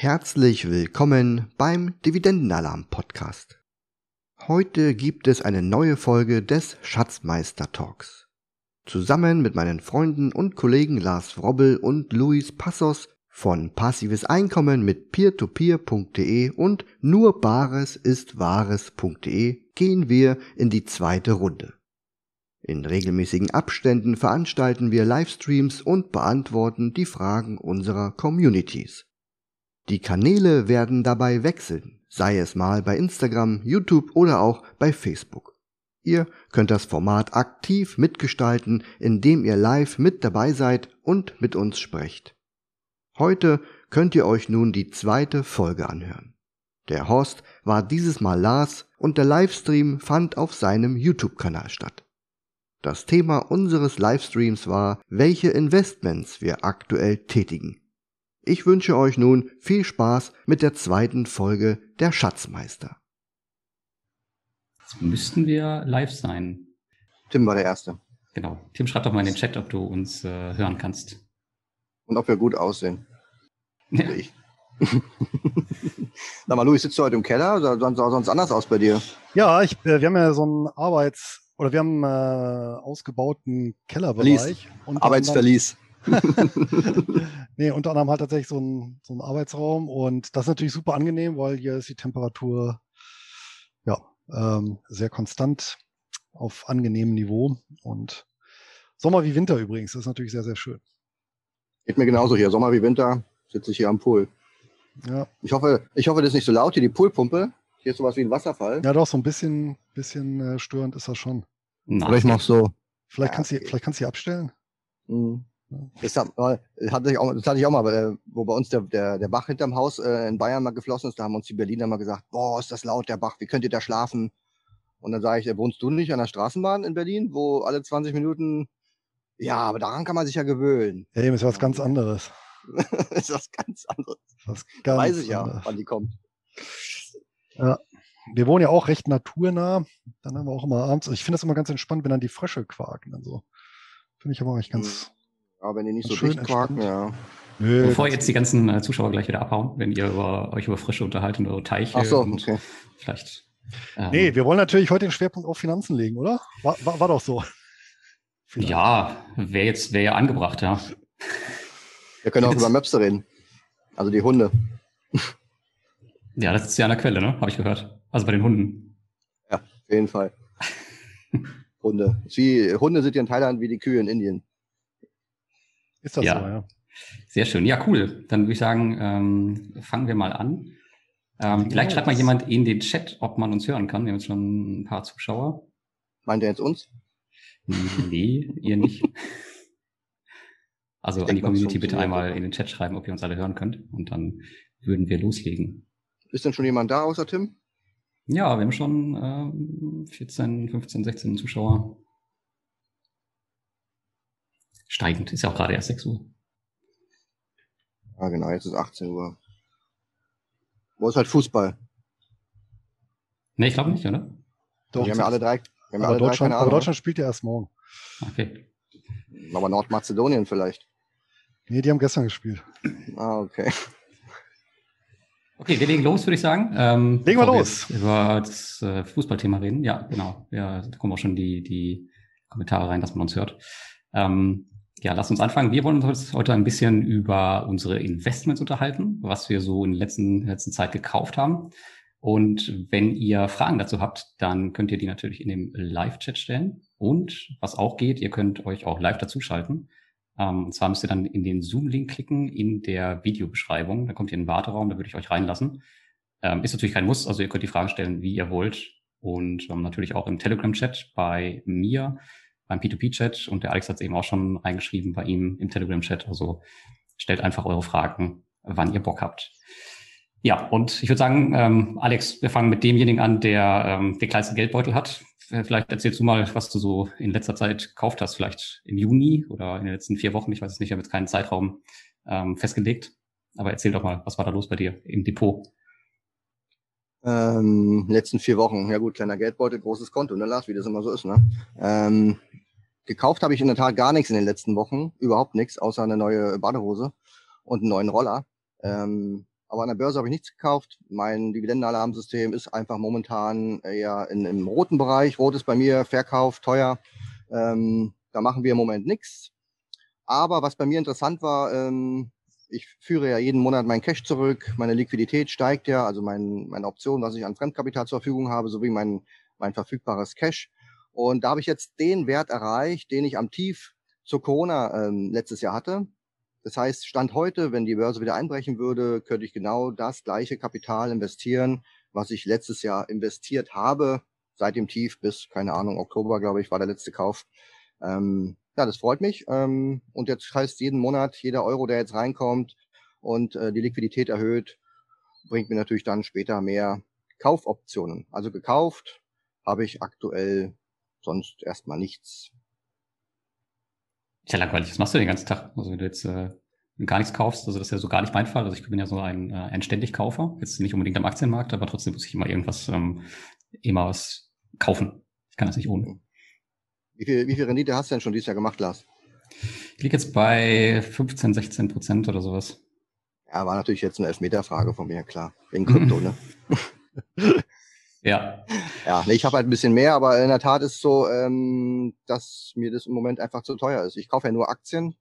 Herzlich willkommen beim Dividendenalarm Podcast. Heute gibt es eine neue Folge des Schatzmeister Talks. Zusammen mit meinen Freunden und Kollegen Lars Wrobbel und Luis Passos von passives Einkommen mit peertopeer.de und nur bares ist wahres.de gehen wir in die zweite Runde. In regelmäßigen Abständen veranstalten wir Livestreams und beantworten die Fragen unserer Communities. Die Kanäle werden dabei wechseln, sei es mal bei Instagram, YouTube oder auch bei Facebook. Ihr könnt das Format aktiv mitgestalten, indem ihr live mit dabei seid und mit uns sprecht. Heute könnt ihr euch nun die zweite Folge anhören. Der Host war dieses Mal Lars und der Livestream fand auf seinem YouTube-Kanal statt. Das Thema unseres Livestreams war, welche Investments wir aktuell tätigen. Ich wünsche euch nun viel Spaß mit der zweiten Folge der Schatzmeister. Jetzt müssten wir live sein. Tim war der Erste. Genau. Tim, schreib doch mal in den Chat, ob du uns äh, hören kannst. Und ob wir gut aussehen. Ja. Ich. Sag mal, Luis, sitzt du heute im Keller? Oder sonst, sonst anders aus bei dir? Ja, ich, äh, wir haben ja so einen Arbeits- oder wir haben einen äh, ausgebauten Kellerbereich. Arbeitsverlies. nee, unter anderem halt tatsächlich so ein, so ein Arbeitsraum und das ist natürlich super angenehm, weil hier ist die Temperatur ja ähm, sehr konstant auf angenehmem Niveau und Sommer wie Winter übrigens, das ist natürlich sehr, sehr schön. Geht mir genauso hier. Sommer wie Winter sitze ich hier am Pool. Ja. Ich hoffe, ich hoffe, das ist nicht so laut hier, die Poolpumpe. Hier ist sowas wie ein Wasserfall. Ja, doch, so ein bisschen, bisschen äh, störend ist das schon. Na, Aber ich mach so. Vielleicht, ja, kannst okay. du, vielleicht kannst du sie abstellen. Mhm. Das, hat, hatte ich auch, das hatte ich auch mal, äh, wo bei uns der, der, der Bach hinterm Haus äh, in Bayern mal geflossen ist. Da haben uns die Berliner mal gesagt, boah, ist das laut, der Bach, wie könnt ihr da schlafen? Und dann sage ich, äh, wohnst du nicht an der Straßenbahn in Berlin, wo alle 20 Minuten, ja, aber daran kann man sich ja gewöhnen. Ja, eben ist was ganz anderes. ist was ganz anderes. Was ganz Weiß ich anderes. ja, wann die kommt. Ja. Wir wohnen ja auch recht naturnah. Dann haben wir auch immer abends, ich finde das immer ganz entspannt, wenn dann die Frösche quaken. Dann so. Finde ich aber auch echt ganz, hm. Aber wenn die nicht so dicht quaken, ja. Nö, Bevor jetzt die ganzen äh, Zuschauer gleich wieder abhauen, wenn ihr über, euch über Frische unterhalten oder Teiche. Ach so, okay. Vielleicht. Ähm, nee, wir wollen natürlich heute den Schwerpunkt auf Finanzen legen, oder? War, war, war doch so. Vielleicht. Ja, wäre jetzt wäre ja angebracht, ja. Wir können auch über Möpse reden. Also die Hunde. Ja, das ist ja an der Quelle, ne? Habe ich gehört. Also bei den Hunden. Ja, auf jeden Fall. Hunde. Wie, Hunde sind ja in Thailand wie die Kühe in Indien. Ist das ja. so, ja. Sehr schön. Ja, cool. Dann würde ich sagen, ähm, fangen wir mal an. Ähm, vielleicht schreibt mal jemand in den Chat, ob man uns hören kann. Wir haben jetzt schon ein paar Zuschauer. Meint ihr jetzt uns? Nee, ihr nicht. Also an die Community bitte einmal in den Chat schreiben, ob ihr uns alle hören könnt. Und dann würden wir loslegen. Ist denn schon jemand da außer Tim? Ja, wir haben schon äh, 14, 15, 16 Zuschauer steigend. Ist ja auch gerade erst 6 Uhr. Ja, genau, jetzt ist 18 Uhr. Wo ist halt Fußball? Nee, ich glaube nicht, oder? Doch, wir haben ja alle drei. Wir haben aber, alle Deutschland, drei, aber Deutschland spielt ja erst morgen. Okay. Aber Nordmazedonien vielleicht. Nee, die haben gestern gespielt. Ah, okay. Okay, wir legen los, würde ich sagen. Ähm, legen wir los. Wir über das äh, Fußballthema reden. Ja, genau. Ja, da kommen auch schon die, die Kommentare rein, dass man uns hört. Ähm, ja, lass uns anfangen. Wir wollen uns heute ein bisschen über unsere Investments unterhalten, was wir so in der letzten, letzten Zeit gekauft haben. Und wenn ihr Fragen dazu habt, dann könnt ihr die natürlich in dem Live-Chat stellen. Und was auch geht, ihr könnt euch auch live dazuschalten. Ähm, und zwar müsst ihr dann in den Zoom-Link klicken in der Videobeschreibung. Da kommt ihr in den Warteraum, da würde ich euch reinlassen. Ähm, ist natürlich kein Muss, also ihr könnt die Fragen stellen, wie ihr wollt. Und ähm, natürlich auch im Telegram-Chat bei mir beim P2P-Chat und der Alex hat es eben auch schon reingeschrieben bei ihm im Telegram-Chat. Also stellt einfach eure Fragen, wann ihr Bock habt. Ja, und ich würde sagen, ähm, Alex, wir fangen mit demjenigen an, der ähm, den kleinsten Geldbeutel hat. Vielleicht erzählst du mal, was du so in letzter Zeit gekauft hast, vielleicht im Juni oder in den letzten vier Wochen. Ich weiß es nicht, ich habe jetzt keinen Zeitraum ähm, festgelegt. Aber erzähl doch mal, was war da los bei dir im Depot? Ähm, letzten vier Wochen. Ja gut, kleiner Geldbeutel, großes Konto, ne Lars, wie das immer so ist, ne? Ähm, gekauft habe ich in der Tat gar nichts in den letzten Wochen, überhaupt nichts, außer eine neue Badehose und einen neuen Roller. Ähm, Aber an der Börse habe ich nichts gekauft. Mein Dividendenalarmsystem ist einfach momentan eher in, im roten Bereich. Rot ist bei mir Verkauf, teuer. Ähm, da machen wir im Moment nichts. Aber was bei mir interessant war, ähm, ich führe ja jeden Monat meinen Cash zurück, meine Liquidität steigt ja, also mein, meine Option, was ich an Fremdkapital zur Verfügung habe, sowie mein, mein verfügbares Cash. Und da habe ich jetzt den Wert erreicht, den ich am Tief zur Corona ähm, letztes Jahr hatte. Das heißt, Stand heute, wenn die Börse wieder einbrechen würde, könnte ich genau das gleiche Kapital investieren, was ich letztes Jahr investiert habe, seit dem Tief bis, keine Ahnung, Oktober, glaube ich, war der letzte Kauf. Ähm, ja, das freut mich. Ähm, und jetzt heißt jeden Monat, jeder Euro, der jetzt reinkommt und äh, die Liquidität erhöht, bringt mir natürlich dann später mehr Kaufoptionen. Also gekauft habe ich aktuell sonst erstmal nichts. Ist ja langweilig. Was machst du den ganzen Tag? Also wenn du jetzt äh, gar nichts kaufst, also das ist ja so gar nicht mein Fall. Also ich bin ja so ein, äh, ein ständig Kaufer. Jetzt nicht unbedingt am Aktienmarkt, aber trotzdem muss ich immer irgendwas, ähm, immer was kaufen. Ich kann das nicht ohne. Wie viel, wie viel Rendite hast du denn schon dieses Jahr gemacht, Lars? Ich liege jetzt bei 15, 16 Prozent oder sowas. Ja, war natürlich jetzt eine Elfmeter-Frage von mir, klar. Wegen Krypto, ne? Ja. Ja, ich habe halt ein bisschen mehr, aber in der Tat ist es so, ähm, dass mir das im Moment einfach zu teuer ist. Ich kaufe ja nur Aktien,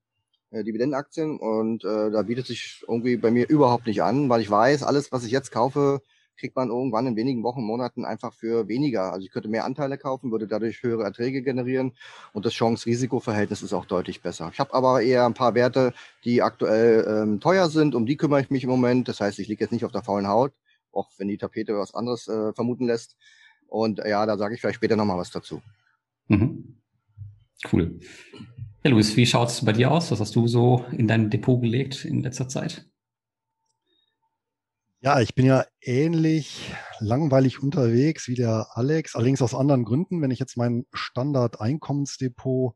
äh, Dividendenaktien und äh, da bietet sich irgendwie bei mir überhaupt nicht an, weil ich weiß, alles, was ich jetzt kaufe, kriegt man irgendwann in wenigen Wochen, Monaten einfach für weniger. Also ich könnte mehr Anteile kaufen, würde dadurch höhere Erträge generieren und das Chance-Risiko-Verhältnis ist auch deutlich besser. Ich habe aber eher ein paar Werte, die aktuell ähm, teuer sind, um die kümmere ich mich im Moment. Das heißt, ich liege jetzt nicht auf der faulen Haut, auch wenn die Tapete was anderes äh, vermuten lässt. Und äh, ja, da sage ich vielleicht später nochmal was dazu. Mhm. Cool. Ja, Luis, wie schaut es bei dir aus? Was hast du so in dein Depot gelegt in letzter Zeit? Ja, ich bin ja ähnlich langweilig unterwegs wie der Alex, allerdings aus anderen Gründen. Wenn ich jetzt mein Standard-Einkommensdepot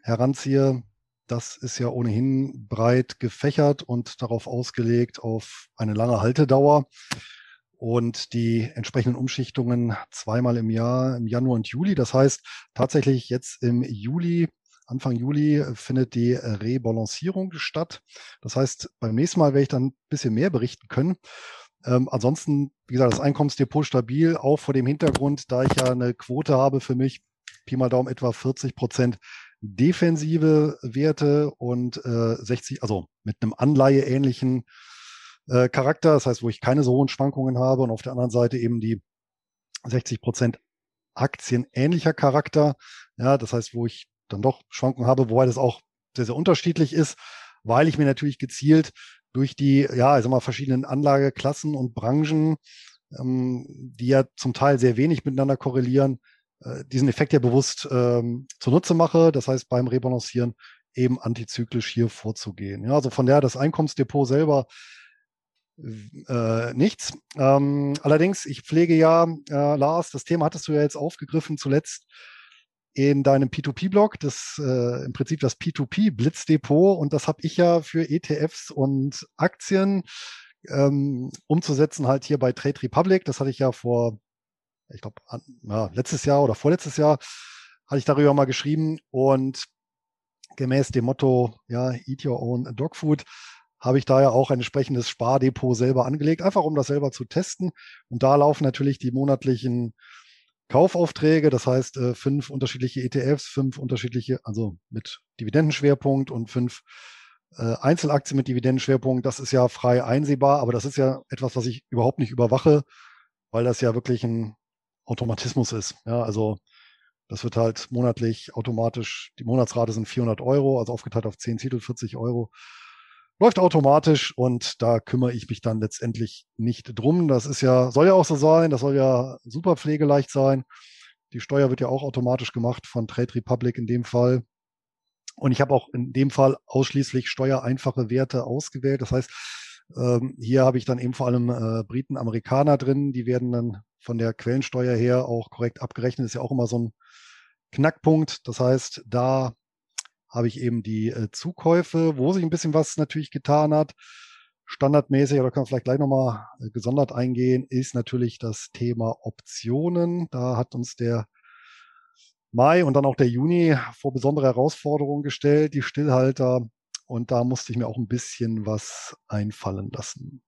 heranziehe, das ist ja ohnehin breit gefächert und darauf ausgelegt auf eine lange Haltedauer und die entsprechenden Umschichtungen zweimal im Jahr, im Januar und Juli. Das heißt, tatsächlich jetzt im Juli Anfang Juli findet die Rebalancierung statt. Das heißt, beim nächsten Mal werde ich dann ein bisschen mehr berichten können. Ähm, ansonsten, wie gesagt, das Einkommensdepot stabil, auch vor dem Hintergrund, da ich ja eine Quote habe für mich, Pi mal Daumen etwa 40 Prozent defensive Werte und äh, 60, also mit einem Anleihe-ähnlichen äh, Charakter, das heißt, wo ich keine so hohen Schwankungen habe und auf der anderen Seite eben die 60 Prozent aktienähnlicher Charakter, ja, das heißt, wo ich dann doch Schwankungen habe, wobei das auch sehr, sehr unterschiedlich ist, weil ich mir natürlich gezielt durch die, ja, ich sag mal, verschiedenen Anlageklassen und Branchen, ähm, die ja zum Teil sehr wenig miteinander korrelieren, äh, diesen Effekt ja bewusst ähm, zunutze mache. Das heißt, beim Rebalancieren eben antizyklisch hier vorzugehen. Ja, also von der das Einkommensdepot selber äh, nichts. Ähm, allerdings, ich pflege ja, äh, Lars, das Thema hattest du ja jetzt aufgegriffen zuletzt in deinem P2P-Blog, das äh, im Prinzip das P2P-Blitzdepot und das habe ich ja für ETFs und Aktien ähm, umzusetzen, halt hier bei Trade Republic. Das hatte ich ja vor, ich glaube, letztes Jahr oder vorletztes Jahr hatte ich darüber mal geschrieben und gemäß dem Motto, ja, eat your own dog food, habe ich da ja auch ein entsprechendes Spardepot selber angelegt, einfach um das selber zu testen. Und da laufen natürlich die monatlichen Kaufaufträge, das heißt äh, fünf unterschiedliche ETFs, fünf unterschiedliche, also mit Dividendenschwerpunkt und fünf äh, Einzelaktien mit Dividendenschwerpunkt. Das ist ja frei einsehbar, aber das ist ja etwas, was ich überhaupt nicht überwache, weil das ja wirklich ein Automatismus ist. Ja, also das wird halt monatlich automatisch, die Monatsrate sind 400 Euro, also aufgeteilt auf 10 Titel 40 Euro läuft automatisch und da kümmere ich mich dann letztendlich nicht drum. Das ist ja, soll ja auch so sein, das soll ja super pflegeleicht sein. Die Steuer wird ja auch automatisch gemacht von Trade Republic in dem Fall. Und ich habe auch in dem Fall ausschließlich steuereinfache Werte ausgewählt. Das heißt, ähm, hier habe ich dann eben vor allem äh, Briten, Amerikaner drin. Die werden dann von der Quellensteuer her auch korrekt abgerechnet. Ist ja auch immer so ein Knackpunkt. Das heißt, da habe ich eben die äh, Zukäufe, wo sich ein bisschen was natürlich getan hat. Standardmäßig, oder kann man vielleicht gleich nochmal äh, gesondert eingehen, ist natürlich das Thema Optionen. Da hat uns der Mai und dann auch der Juni vor besondere Herausforderungen gestellt, die Stillhalter. Und da musste ich mir auch ein bisschen was einfallen lassen.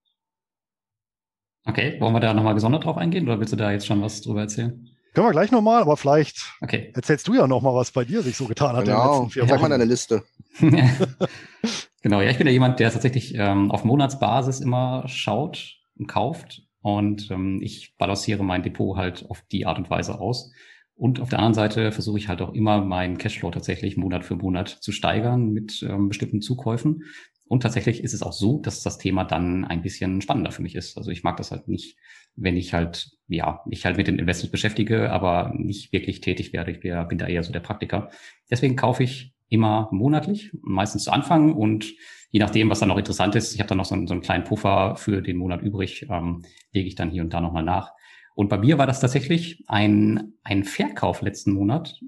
Okay, wollen wir da nochmal gesondert drauf eingehen oder willst du da jetzt schon was drüber erzählen? Können wir gleich nochmal, aber vielleicht okay. erzählst du ja nochmal, was bei dir sich so getan hat. Genau, ich habe mal deine Liste. genau, ja, ich bin ja jemand, der tatsächlich ähm, auf Monatsbasis immer schaut und kauft und ähm, ich balanciere mein Depot halt auf die Art und Weise aus. Und auf der anderen Seite versuche ich halt auch immer meinen Cashflow tatsächlich Monat für Monat zu steigern mit ähm, bestimmten Zukäufen. Und tatsächlich ist es auch so, dass das Thema dann ein bisschen spannender für mich ist. Also ich mag das halt nicht, wenn ich halt, ja, mich halt mit den Investments beschäftige, aber nicht wirklich tätig werde. Ich bin da eher so der Praktiker. Deswegen kaufe ich immer monatlich, meistens zu Anfang und je nachdem, was dann noch interessant ist, ich habe dann noch so einen, so einen, kleinen Puffer für den Monat übrig, ähm, lege ich dann hier und da nochmal nach. Und bei mir war das tatsächlich ein, ein Verkauf letzten Monat.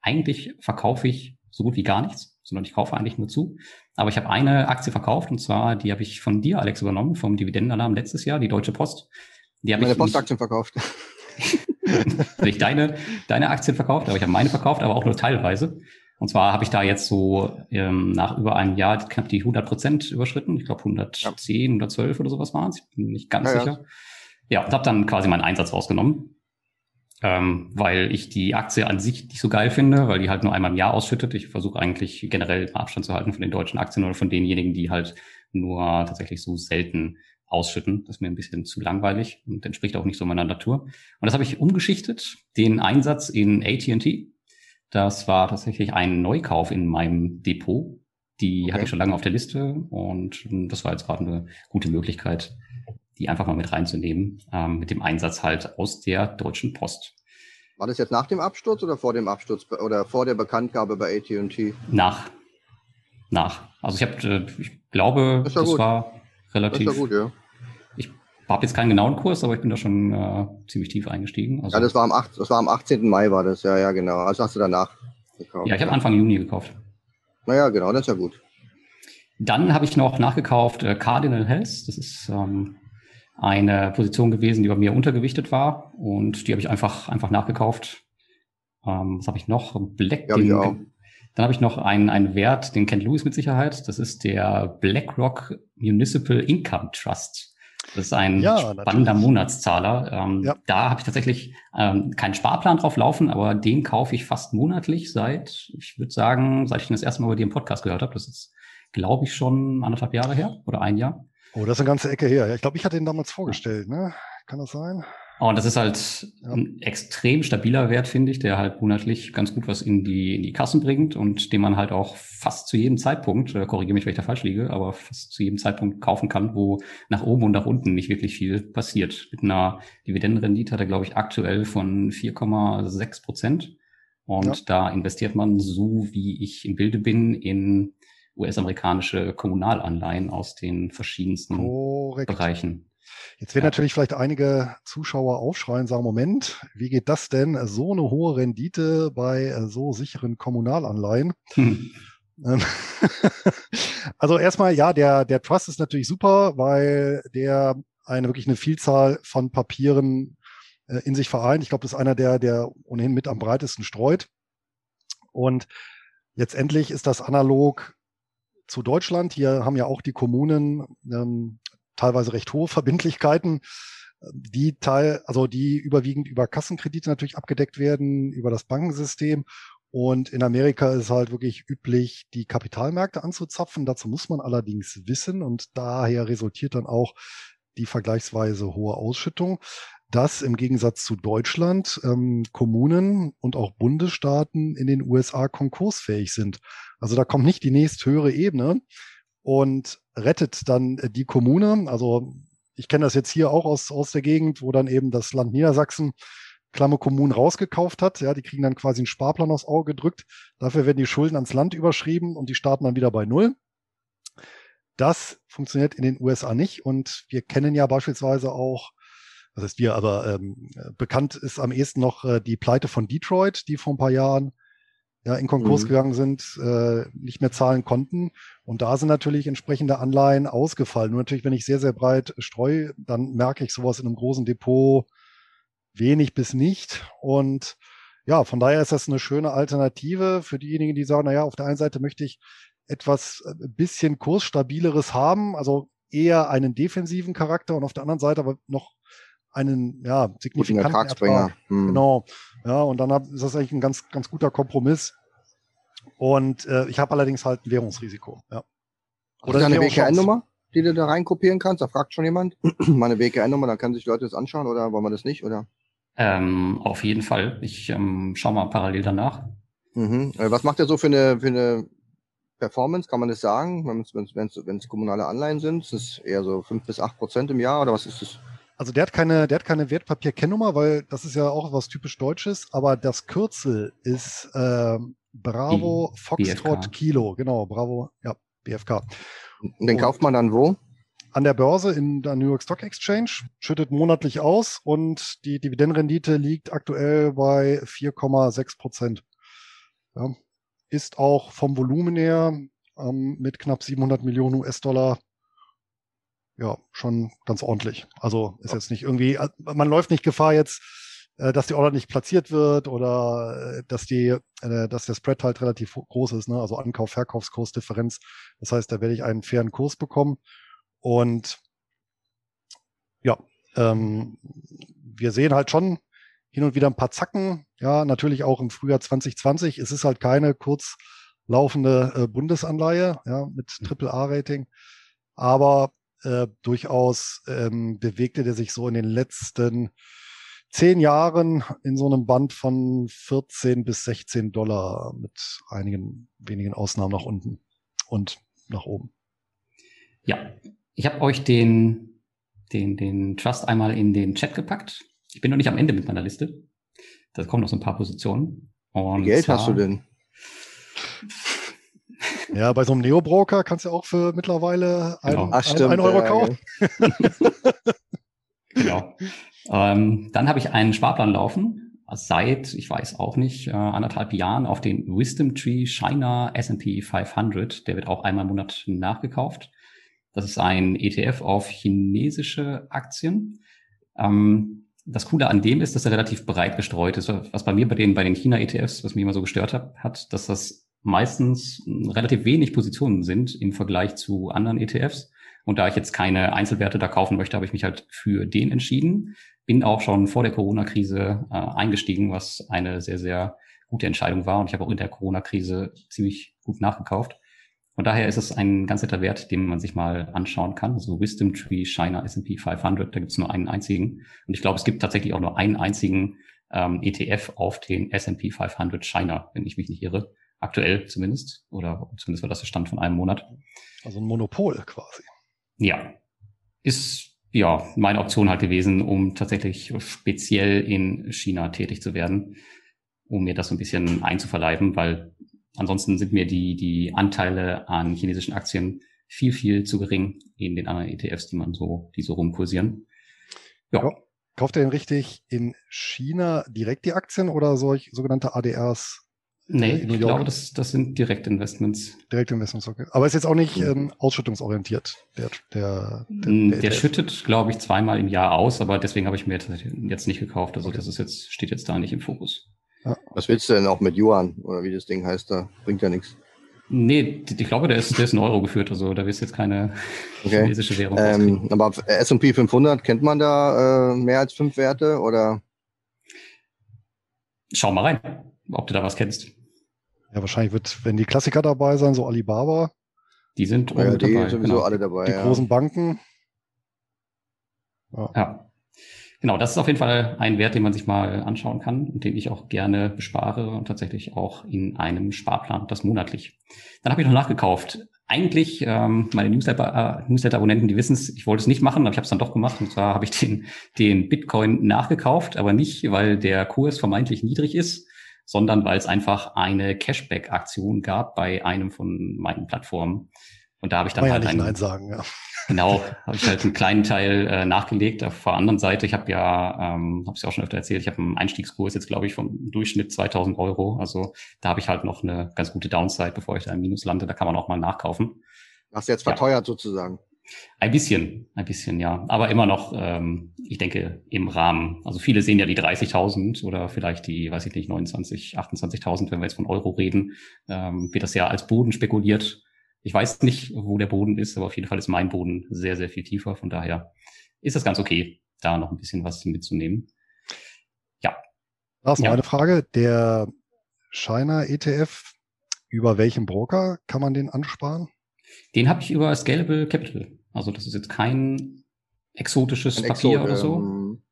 Eigentlich verkaufe ich so gut wie gar nichts, sondern ich kaufe eigentlich nur zu. Aber ich habe eine Aktie verkauft und zwar, die habe ich von dir, Alex, übernommen, vom Dividendenalarm letztes Jahr, die Deutsche Post. Die habe meine Postaktien verkauft. nicht deine, deine Aktien verkauft, aber ich habe meine verkauft, aber auch nur teilweise. Und zwar habe ich da jetzt so ähm, nach über einem Jahr knapp die 100 Prozent überschritten. Ich glaube 110, ja. 112 oder sowas waren es. Ich bin nicht ganz ja, sicher. Ja, ja und habe dann quasi meinen Einsatz rausgenommen ähm, weil ich die Aktie an sich nicht so geil finde, weil die halt nur einmal im Jahr ausschüttet. Ich versuche eigentlich generell Abstand zu halten von den deutschen Aktien oder von denjenigen, die halt nur tatsächlich so selten ausschütten. Das ist mir ein bisschen zu langweilig und entspricht auch nicht so meiner Natur. Und das habe ich umgeschichtet, den Einsatz in AT&T. Das war tatsächlich ein Neukauf in meinem Depot. Die okay. hatte ich schon lange auf der Liste und das war jetzt gerade eine gute Möglichkeit, die einfach mal mit reinzunehmen, ähm, mit dem Einsatz halt aus der Deutschen Post. War das jetzt nach dem Absturz oder vor dem Absturz oder vor der Bekanntgabe bei AT&T? Nach. Nach. Also ich habe, äh, ich glaube, das, das war relativ. Das gut, ja. Ich habe jetzt keinen genauen Kurs, aber ich bin da schon äh, ziemlich tief eingestiegen. Also, ja, das war, am 8, das war am 18. Mai war das, ja, ja, genau. Also hast du danach gekauft. Ja, ich habe Anfang Juni gekauft. Naja, genau, das ist ja gut. Dann habe ich noch nachgekauft äh, Cardinal Health. Das ist ähm, eine Position gewesen, die bei mir untergewichtet war und die habe ich einfach einfach nachgekauft. Ähm, was habe ich noch? Black. Ja, den, dann habe ich noch einen, einen Wert, den kennt Louis mit Sicherheit. Das ist der BlackRock Municipal Income Trust. Das ist ein ja, spannender natürlich. Monatszahler. Ähm, ja. Da habe ich tatsächlich ähm, keinen Sparplan drauf laufen, aber den kaufe ich fast monatlich seit, ich würde sagen, seit ich den das erste Mal bei dir im Podcast gehört habe. Das ist, glaube ich, schon anderthalb Jahre her oder ein Jahr. Oh, das ist eine ganze Ecke her. Ich glaube, ich hatte ihn damals vorgestellt, ne? Kann das sein? Und das ist halt ja. ein extrem stabiler Wert, finde ich, der halt monatlich ganz gut was in die, in die Kassen bringt und den man halt auch fast zu jedem Zeitpunkt, äh, korrigiere mich, wenn ich da falsch liege, aber fast zu jedem Zeitpunkt kaufen kann, wo nach oben und nach unten nicht wirklich viel passiert. Mit einer Dividendenrendite hat er, glaube ich, aktuell von 4,6 Prozent. Und ja. da investiert man, so wie ich im Bilde bin, in US-amerikanische Kommunalanleihen aus den verschiedensten Korrekt. Bereichen. Jetzt werden ja. natürlich vielleicht einige Zuschauer aufschreien, sagen, Moment, wie geht das denn? So eine hohe Rendite bei äh, so sicheren Kommunalanleihen? Hm. Ähm, also erstmal, ja, der, der Trust ist natürlich super, weil der eine wirklich eine Vielzahl von Papieren äh, in sich vereint. Ich glaube, das ist einer der, der ohnehin mit am breitesten streut. Und letztendlich ist das analog zu Deutschland. Hier haben ja auch die Kommunen ähm, teilweise recht hohe Verbindlichkeiten, die Teil, also die überwiegend über Kassenkredite natürlich abgedeckt werden, über das Bankensystem. Und in Amerika ist halt wirklich üblich, die Kapitalmärkte anzuzapfen. Dazu muss man allerdings wissen und daher resultiert dann auch die vergleichsweise hohe Ausschüttung, dass im Gegensatz zu Deutschland ähm, Kommunen und auch Bundesstaaten in den USA konkursfähig sind. Also da kommt nicht die nächsthöhere Ebene und rettet dann die Kommune. Also ich kenne das jetzt hier auch aus, aus der Gegend, wo dann eben das Land Niedersachsen Klamme Kommunen rausgekauft hat. Ja, die kriegen dann quasi einen Sparplan aufs Auge gedrückt. Dafür werden die Schulden ans Land überschrieben und die starten dann wieder bei Null. Das funktioniert in den USA nicht. Und wir kennen ja beispielsweise auch, das heißt wir, aber ähm, bekannt ist am ehesten noch äh, die Pleite von Detroit, die vor ein paar Jahren ja, in Konkurs mhm. gegangen sind, äh, nicht mehr zahlen konnten. Und da sind natürlich entsprechende Anleihen ausgefallen. Nur natürlich, wenn ich sehr, sehr breit streue, dann merke ich sowas in einem großen Depot wenig bis nicht. Und ja, von daher ist das eine schöne Alternative für diejenigen, die sagen, naja, auf der einen Seite möchte ich etwas ein äh, bisschen kursstabileres haben. Also eher einen defensiven Charakter und auf der anderen Seite aber noch einen ja, signifikanten Ertrag. Hm. Genau. Ja, und dann hab, ist das eigentlich ein ganz, ganz guter Kompromiss. Und äh, ich habe allerdings halt ein Währungsrisiko. Ja. Oder eine WKN-Nummer, die du da reinkopieren kannst? Da fragt schon jemand. Meine WKN-Nummer, dann können sich Leute das anschauen oder wollen wir das nicht? Oder? Ähm, auf jeden Fall. Ich ähm, schaue mal parallel danach. Mhm. Äh, was macht er so für eine, für eine Performance? Kann man das sagen? Wenn es kommunale Anleihen sind, ist es eher so fünf bis acht Prozent im Jahr oder was ist das? Also der hat keine, der hat keine Wertpapierkennnummer, weil das ist ja auch was typisch Deutsches, aber das Kürzel ist äh, Bravo Die Foxtrot BFK. Kilo, genau, Bravo, ja, BFK. Und den und kauft man dann wo? An der Börse in der New York Stock Exchange, schüttet monatlich aus und die Dividendenrendite liegt aktuell bei 4,6 Prozent. Ja. Ist auch vom Volumen her ähm, mit knapp 700 Millionen US-Dollar ja, schon ganz ordentlich. Also ist jetzt nicht irgendwie, äh, man läuft nicht Gefahr jetzt, äh, dass die Order nicht platziert wird oder äh, dass die, dass der Spread halt relativ groß ist, ne? also Ankauf, Verkaufskursdifferenz. Das heißt, da werde ich einen fairen Kurs bekommen. Und ja, ähm, wir sehen halt schon hin und wieder ein paar Zacken. Ja, natürlich auch im Frühjahr 2020. Es ist halt keine kurzlaufende äh, Bundesanleihe ja, mit Triple A-Rating. Aber äh, durchaus ähm, bewegte der sich so in den letzten zehn Jahren in so einem Band von 14 bis 16 Dollar mit einigen wenigen Ausnahmen nach unten und nach oben. Ja, ich habe euch den, den, den Trust einmal in den Chat gepackt. Ich bin noch nicht am Ende mit meiner Liste. Da kommen noch so ein paar Positionen. Und Wie Geld zwar, hast du denn? Ja, bei so einem Neo-Broker kannst du auch für mittlerweile ein, genau. Ach, ein, Euro ja, kaufen. genau. Ähm, dann habe ich einen Sparplan laufen, seit, ich weiß auch nicht, äh, anderthalb Jahren auf den Wisdom Tree China S&P 500. Der wird auch einmal im Monat nachgekauft. Das ist ein ETF auf chinesische Aktien. Ähm, das Coole an dem ist, dass er relativ breit gestreut ist. Was bei mir bei den, bei den China-ETFs, was mich immer so gestört hat, hat, dass das meistens relativ wenig Positionen sind im Vergleich zu anderen ETFs. Und da ich jetzt keine Einzelwerte da kaufen möchte, habe ich mich halt für den entschieden. Bin auch schon vor der Corona-Krise äh, eingestiegen, was eine sehr, sehr gute Entscheidung war. Und ich habe auch in der Corona-Krise ziemlich gut nachgekauft. Von daher ist es ein ganz netter Wert, den man sich mal anschauen kann. Also Wisdom Tree China S&P 500, da gibt es nur einen einzigen. Und ich glaube, es gibt tatsächlich auch nur einen einzigen ähm, ETF auf den S&P 500 China, wenn ich mich nicht irre. Aktuell zumindest. Oder zumindest war das der Stand von einem Monat. Also ein Monopol quasi. Ja. Ist ja meine Option halt gewesen, um tatsächlich speziell in China tätig zu werden, um mir das so ein bisschen einzuverleiben, weil ansonsten sind mir die, die Anteile an chinesischen Aktien viel, viel zu gering in den anderen ETFs, die man so, die so rumkursieren. Ja. Kauft ihr denn richtig in China direkt die Aktien oder solch sogenannte ADRs Nee, ich glaube, das, das sind Direktinvestments. Direktinvestments, okay. Aber ist jetzt auch nicht ähm, ausschüttungsorientiert. Der, der, der, der, der schüttet, glaube ich, zweimal im Jahr aus, aber deswegen habe ich mir jetzt nicht gekauft. Also okay. das ist jetzt, steht jetzt da nicht im Fokus. Ja. Was willst du denn auch mit Yuan oder wie das Ding heißt da? Bringt ja nichts. Nee, ich glaube, der ist, der ist in Euro geführt, also da wirst jetzt keine okay. chinesische Währung ähm, Aber S&P 500, kennt man da äh, mehr als fünf Werte oder? Schau mal rein ob du da was kennst. Ja, wahrscheinlich wird, wenn die Klassiker dabei sein, so Alibaba. Die sind ja, die dabei. sowieso genau. alle dabei. Die ja. großen Banken. Ja. ja. Genau, das ist auf jeden Fall ein Wert, den man sich mal anschauen kann und den ich auch gerne bespare und tatsächlich auch in einem Sparplan, das monatlich. Dann habe ich noch nachgekauft. Eigentlich, ähm, meine Newsletter-Abonnenten, Newsletter die wissen es, ich wollte es nicht machen, aber ich habe es dann doch gemacht. Und zwar habe ich den, den Bitcoin nachgekauft, aber nicht, weil der Kurs vermeintlich niedrig ist, sondern weil es einfach eine Cashback-Aktion gab bei einem von meinen Plattformen. Und da habe ich dann halt ja einen, Nein sagen, ja. Genau, habe ich halt einen kleinen Teil äh, nachgelegt. Auf der anderen Seite, ich habe ja, ähm, habe es ja auch schon öfter erzählt, ich habe einen Einstiegskurs jetzt, glaube ich, vom Durchschnitt 2000 Euro. Also da habe ich halt noch eine ganz gute Downside, bevor ich da im Minus lande. Da kann man auch mal nachkaufen. Hast du jetzt verteuert ja. sozusagen? Ein bisschen, ein bisschen, ja. Aber immer noch, ähm, ich denke, im Rahmen. Also viele sehen ja die 30.000 oder vielleicht die, weiß ich nicht, 29, 28.000, wenn wir jetzt von Euro reden, ähm, wird das ja als Boden spekuliert. Ich weiß nicht, wo der Boden ist, aber auf jeden Fall ist mein Boden sehr, sehr viel tiefer. Von daher ist das ganz okay, da noch ein bisschen was mitzunehmen. Ja. Das ist ja. eine Frage. Der Shiner ETF, über welchen Broker kann man den ansparen? Den habe ich über Scalable Capital. Also das ist jetzt kein exotisches Ein Papier Exot, oder so. Ähm,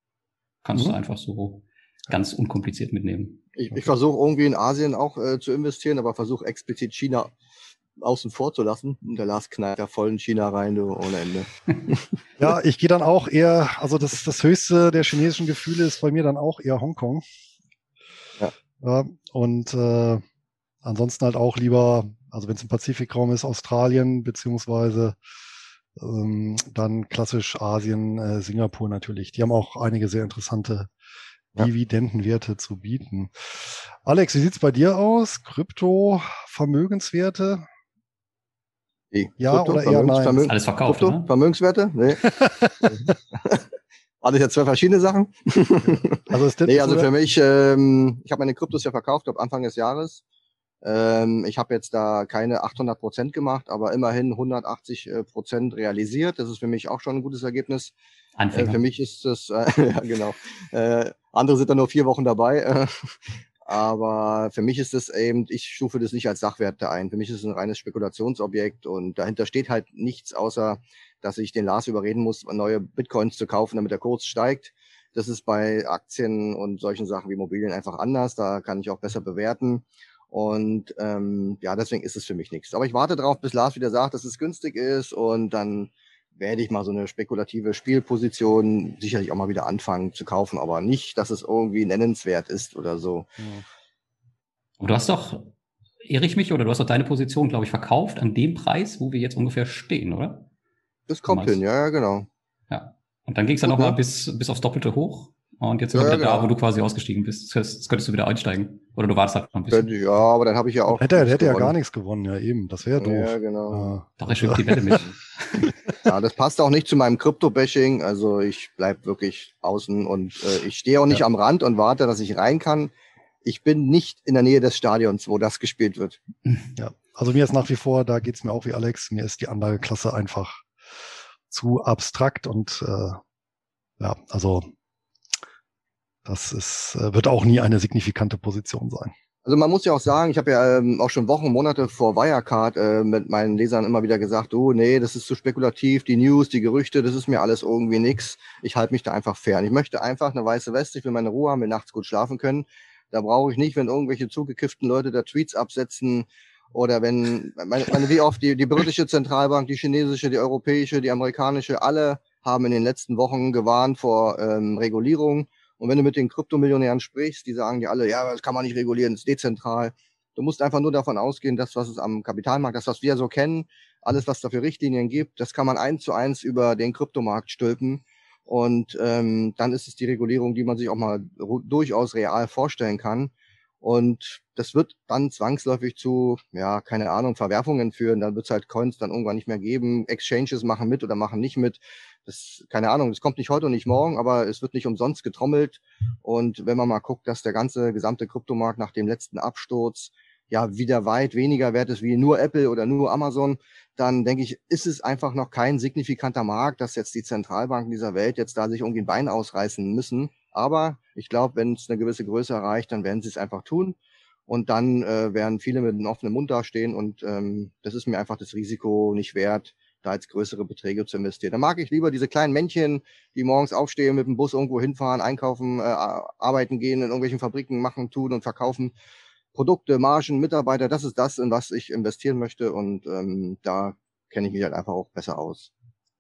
Kannst mhm. du einfach so ganz unkompliziert mitnehmen. Ich, ich versuche irgendwie in Asien auch äh, zu investieren, aber versuche explizit China außen vor zu lassen. Und der Lars knallt da voll in China rein, du, ohne Ende. ja, ich gehe dann auch eher, also das, das höchste der chinesischen Gefühle ist bei mir dann auch eher Hongkong. Ja. ja und äh, ansonsten halt auch lieber, also wenn es im Pazifikraum ist, Australien, beziehungsweise ähm, dann klassisch Asien, äh, Singapur natürlich. Die haben auch einige sehr interessante ja. Dividendenwerte zu bieten. Alex, wie sieht's bei dir aus? Krypto, Vermögenswerte? Nee. Ja Krypto, oder eher nein? Vermögen, Alles verkauft, Krypto, ne? Vermögenswerte? Nee. Alles ja zwei verschiedene Sachen. also, ist das nee, also für mich, ähm, ich habe meine Kryptos ja verkauft, glaube Anfang des Jahres. Ähm, ich habe jetzt da keine 800 Prozent gemacht, aber immerhin 180 äh, Prozent realisiert. Das ist für mich auch schon ein gutes Ergebnis. Anfänger. Äh, für mich ist das, äh, ja genau. Äh, andere sind da nur vier Wochen dabei. Äh, aber für mich ist es eben, ich stufe das nicht als Sachwerte ein. Für mich ist es ein reines Spekulationsobjekt und dahinter steht halt nichts, außer dass ich den Lars überreden muss, neue Bitcoins zu kaufen, damit der Kurs steigt. Das ist bei Aktien und solchen Sachen wie Immobilien einfach anders. Da kann ich auch besser bewerten. Und ähm, ja, deswegen ist es für mich nichts. Aber ich warte darauf, bis Lars wieder sagt, dass es günstig ist und dann werde ich mal so eine spekulative Spielposition sicherlich auch mal wieder anfangen zu kaufen, aber nicht, dass es irgendwie nennenswert ist oder so. Aber du hast doch, irre ich mich, oder du hast doch deine Position, glaube ich, verkauft an dem Preis, wo wir jetzt ungefähr stehen, oder? Das kommt hin, ja, ja, genau. Ja. Und dann ging es dann nochmal bis, bis aufs Doppelte hoch. Und jetzt sind ja, wir wieder genau. da, wo du quasi ausgestiegen bist. Jetzt könntest du wieder einsteigen. Oder du wartest halt noch ein bisschen. Ja, aber dann habe ich ja auch. Hätte, hätte ja gar nichts gewonnen, ja eben. Das wäre doof. Ja, genau. Ja. Doch, ich schwimmt die Welle mit. ja, das passt auch nicht zu meinem Krypto-Bashing. Also ich bleib wirklich außen und äh, ich stehe auch nicht ja. am Rand und warte, dass ich rein kann. Ich bin nicht in der Nähe des Stadions, wo das gespielt wird. Ja, also mir ist nach wie vor, da geht's mir auch wie Alex, mir ist die Anlageklasse einfach zu abstrakt und äh, ja, also das ist, äh, wird auch nie eine signifikante Position sein. Also man muss ja auch sagen, ich habe ja ähm, auch schon Wochen, Monate vor Wirecard äh, mit meinen Lesern immer wieder gesagt, oh nee, das ist zu spekulativ, die News, die Gerüchte, das ist mir alles irgendwie nix. Ich halte mich da einfach fern. Ich möchte einfach eine weiße Weste, ich will meine Ruhe haben, will nachts gut schlafen können. Da brauche ich nicht, wenn irgendwelche zugekifften Leute da Tweets absetzen oder wenn, meine, meine, wie oft die, die britische Zentralbank, die chinesische, die europäische, die amerikanische, alle haben in den letzten Wochen gewarnt vor ähm, Regulierung und wenn du mit den Kryptomillionären sprichst, die sagen dir alle, ja, das kann man nicht regulieren, das ist dezentral. Du musst einfach nur davon ausgehen, dass was es am Kapitalmarkt, das, was wir so kennen, alles, was da für Richtlinien gibt, das kann man eins zu eins über den Kryptomarkt stülpen. Und ähm, dann ist es die Regulierung, die man sich auch mal durchaus real vorstellen kann. Und das wird dann zwangsläufig zu, ja, keine Ahnung, Verwerfungen führen. Dann wird es halt Coins dann irgendwann nicht mehr geben. Exchanges machen mit oder machen nicht mit. Das, keine Ahnung, das kommt nicht heute und nicht morgen, aber es wird nicht umsonst getrommelt. Und wenn man mal guckt, dass der ganze gesamte Kryptomarkt nach dem letzten Absturz ja wieder weit weniger wert ist wie nur Apple oder nur Amazon, dann denke ich, ist es einfach noch kein signifikanter Markt, dass jetzt die Zentralbanken dieser Welt jetzt da sich irgendwie ein Bein ausreißen müssen. Aber ich glaube, wenn es eine gewisse Größe erreicht, dann werden sie es einfach tun. Und dann äh, werden viele mit einem offenen Mund dastehen. Und ähm, das ist mir einfach das Risiko nicht wert, da jetzt größere Beträge zu investieren. Da mag ich lieber diese kleinen Männchen, die morgens aufstehen, mit dem Bus irgendwo hinfahren, einkaufen, äh, arbeiten gehen, in irgendwelchen Fabriken machen, tun und verkaufen. Produkte, Margen, Mitarbeiter, das ist das, in was ich investieren möchte. Und ähm, da kenne ich mich halt einfach auch besser aus.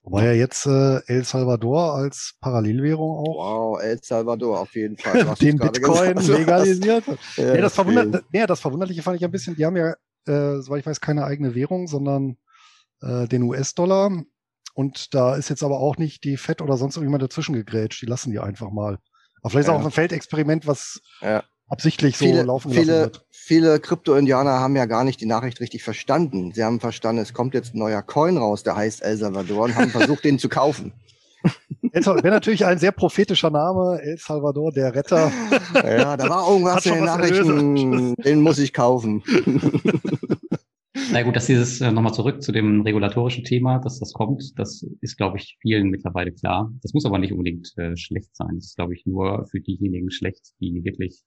Wobei ja jetzt äh, El Salvador als Parallelwährung auch. Wow, El Salvador auf jeden Fall. den Bitcoin legalisiert hat. ja, nee, das, verwundert, nee, das Verwunderliche fand ich ein bisschen, die haben ja, äh, soweit ich weiß, keine eigene Währung, sondern äh, den US-Dollar. Und da ist jetzt aber auch nicht die FED oder sonst irgendjemand dazwischen gegrätscht. Die lassen die einfach mal. Aber vielleicht ja. auch ein Feldexperiment, was ja. absichtlich so viele, laufen viele, wird. Viele Krypto-Indianer haben ja gar nicht die Nachricht richtig verstanden. Sie haben verstanden, es kommt jetzt ein neuer Coin raus, der heißt El Salvador und haben versucht, den zu kaufen. Wäre natürlich ein sehr prophetischer Name, El Salvador, der Retter. Ja, da war irgendwas in den Nachrichten, den muss ich kaufen. Na gut, dass dieses äh, nochmal zurück zu dem regulatorischen Thema, dass das kommt, das ist, glaube ich, vielen mittlerweile klar. Das muss aber nicht unbedingt äh, schlecht sein. Das ist, glaube ich, nur für diejenigen schlecht, die wirklich,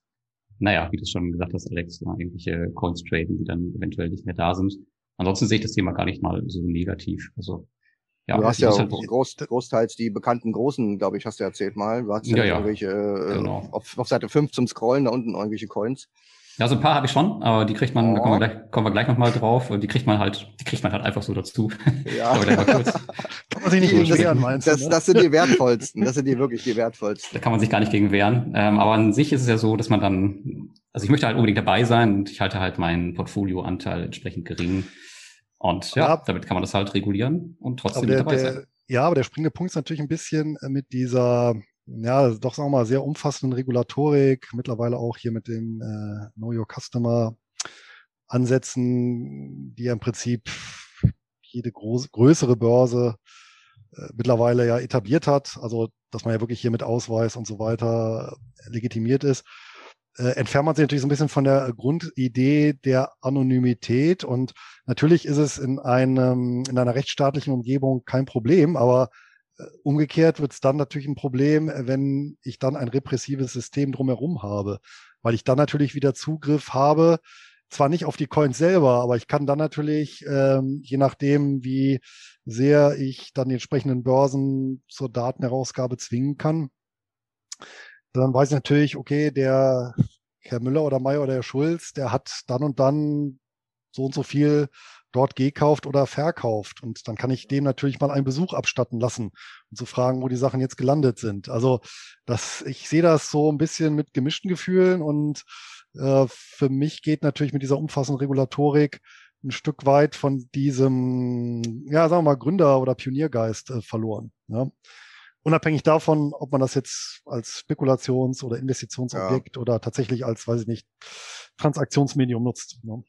naja, wie du schon gesagt hast, Alex, irgendwelche Coins traden, die dann eventuell nicht mehr da sind. Ansonsten sehe ich das Thema gar nicht mal so negativ. Also ja, du hast ja halt groß, großteils die bekannten Großen, glaube ich, hast du erzählt mal. Du hast ja, ja, ja. irgendwelche, äh, genau. auf, auf Seite 5 zum Scrollen, da unten irgendwelche Coins. Ja, so ein paar habe ich schon, aber die kriegt man, oh. da kommen wir gleich, kommen wir gleich nochmal drauf, die kriegt man halt, die kriegt man halt einfach so dazu. Ja. kann man sich nicht gegen wehren, meinst das, du? Ne? Das sind die wertvollsten, das sind die wirklich die wertvollsten. Da kann man sich gar nicht gegen wehren. Ähm, aber an sich ist es ja so, dass man dann, also ich möchte halt unbedingt dabei sein und ich halte halt meinen Portfolioanteil entsprechend gering. Und ja, ja, damit kann man das halt regulieren und trotzdem der, dabei der, sein. Ja, aber der springende Punkt ist natürlich ein bisschen mit dieser, ja, doch sagen wir mal, sehr umfassenden Regulatorik, mittlerweile auch hier mit den äh, Know Your Customer Ansätzen, die ja im Prinzip jede groß, größere Börse äh, mittlerweile ja etabliert hat. Also, dass man ja wirklich hier mit Ausweis und so weiter legitimiert ist äh, entfernt man sich natürlich so ein bisschen von der Grundidee der Anonymität. Und natürlich ist es in einem, in einer rechtsstaatlichen Umgebung kein Problem, aber umgekehrt wird es dann natürlich ein Problem, wenn ich dann ein repressives System drumherum habe, weil ich dann natürlich wieder Zugriff habe, zwar nicht auf die Coins selber, aber ich kann dann natürlich, ähm, je nachdem, wie sehr ich dann die entsprechenden Börsen zur Datenherausgabe zwingen kann, dann weiß ich natürlich, okay, der Herr Müller oder Meyer oder Herr Schulz, der hat dann und dann so und so viel dort gekauft oder verkauft. Und dann kann ich dem natürlich mal einen Besuch abstatten lassen und zu so fragen, wo die Sachen jetzt gelandet sind. Also das, ich sehe das so ein bisschen mit gemischten Gefühlen und äh, für mich geht natürlich mit dieser umfassenden Regulatorik ein Stück weit von diesem, ja, sagen wir mal, Gründer- oder Pioniergeist äh, verloren. Ja unabhängig davon, ob man das jetzt als Spekulations- oder Investitionsobjekt ja. oder tatsächlich als, weiß ich nicht, Transaktionsmedium nutzt. Ne?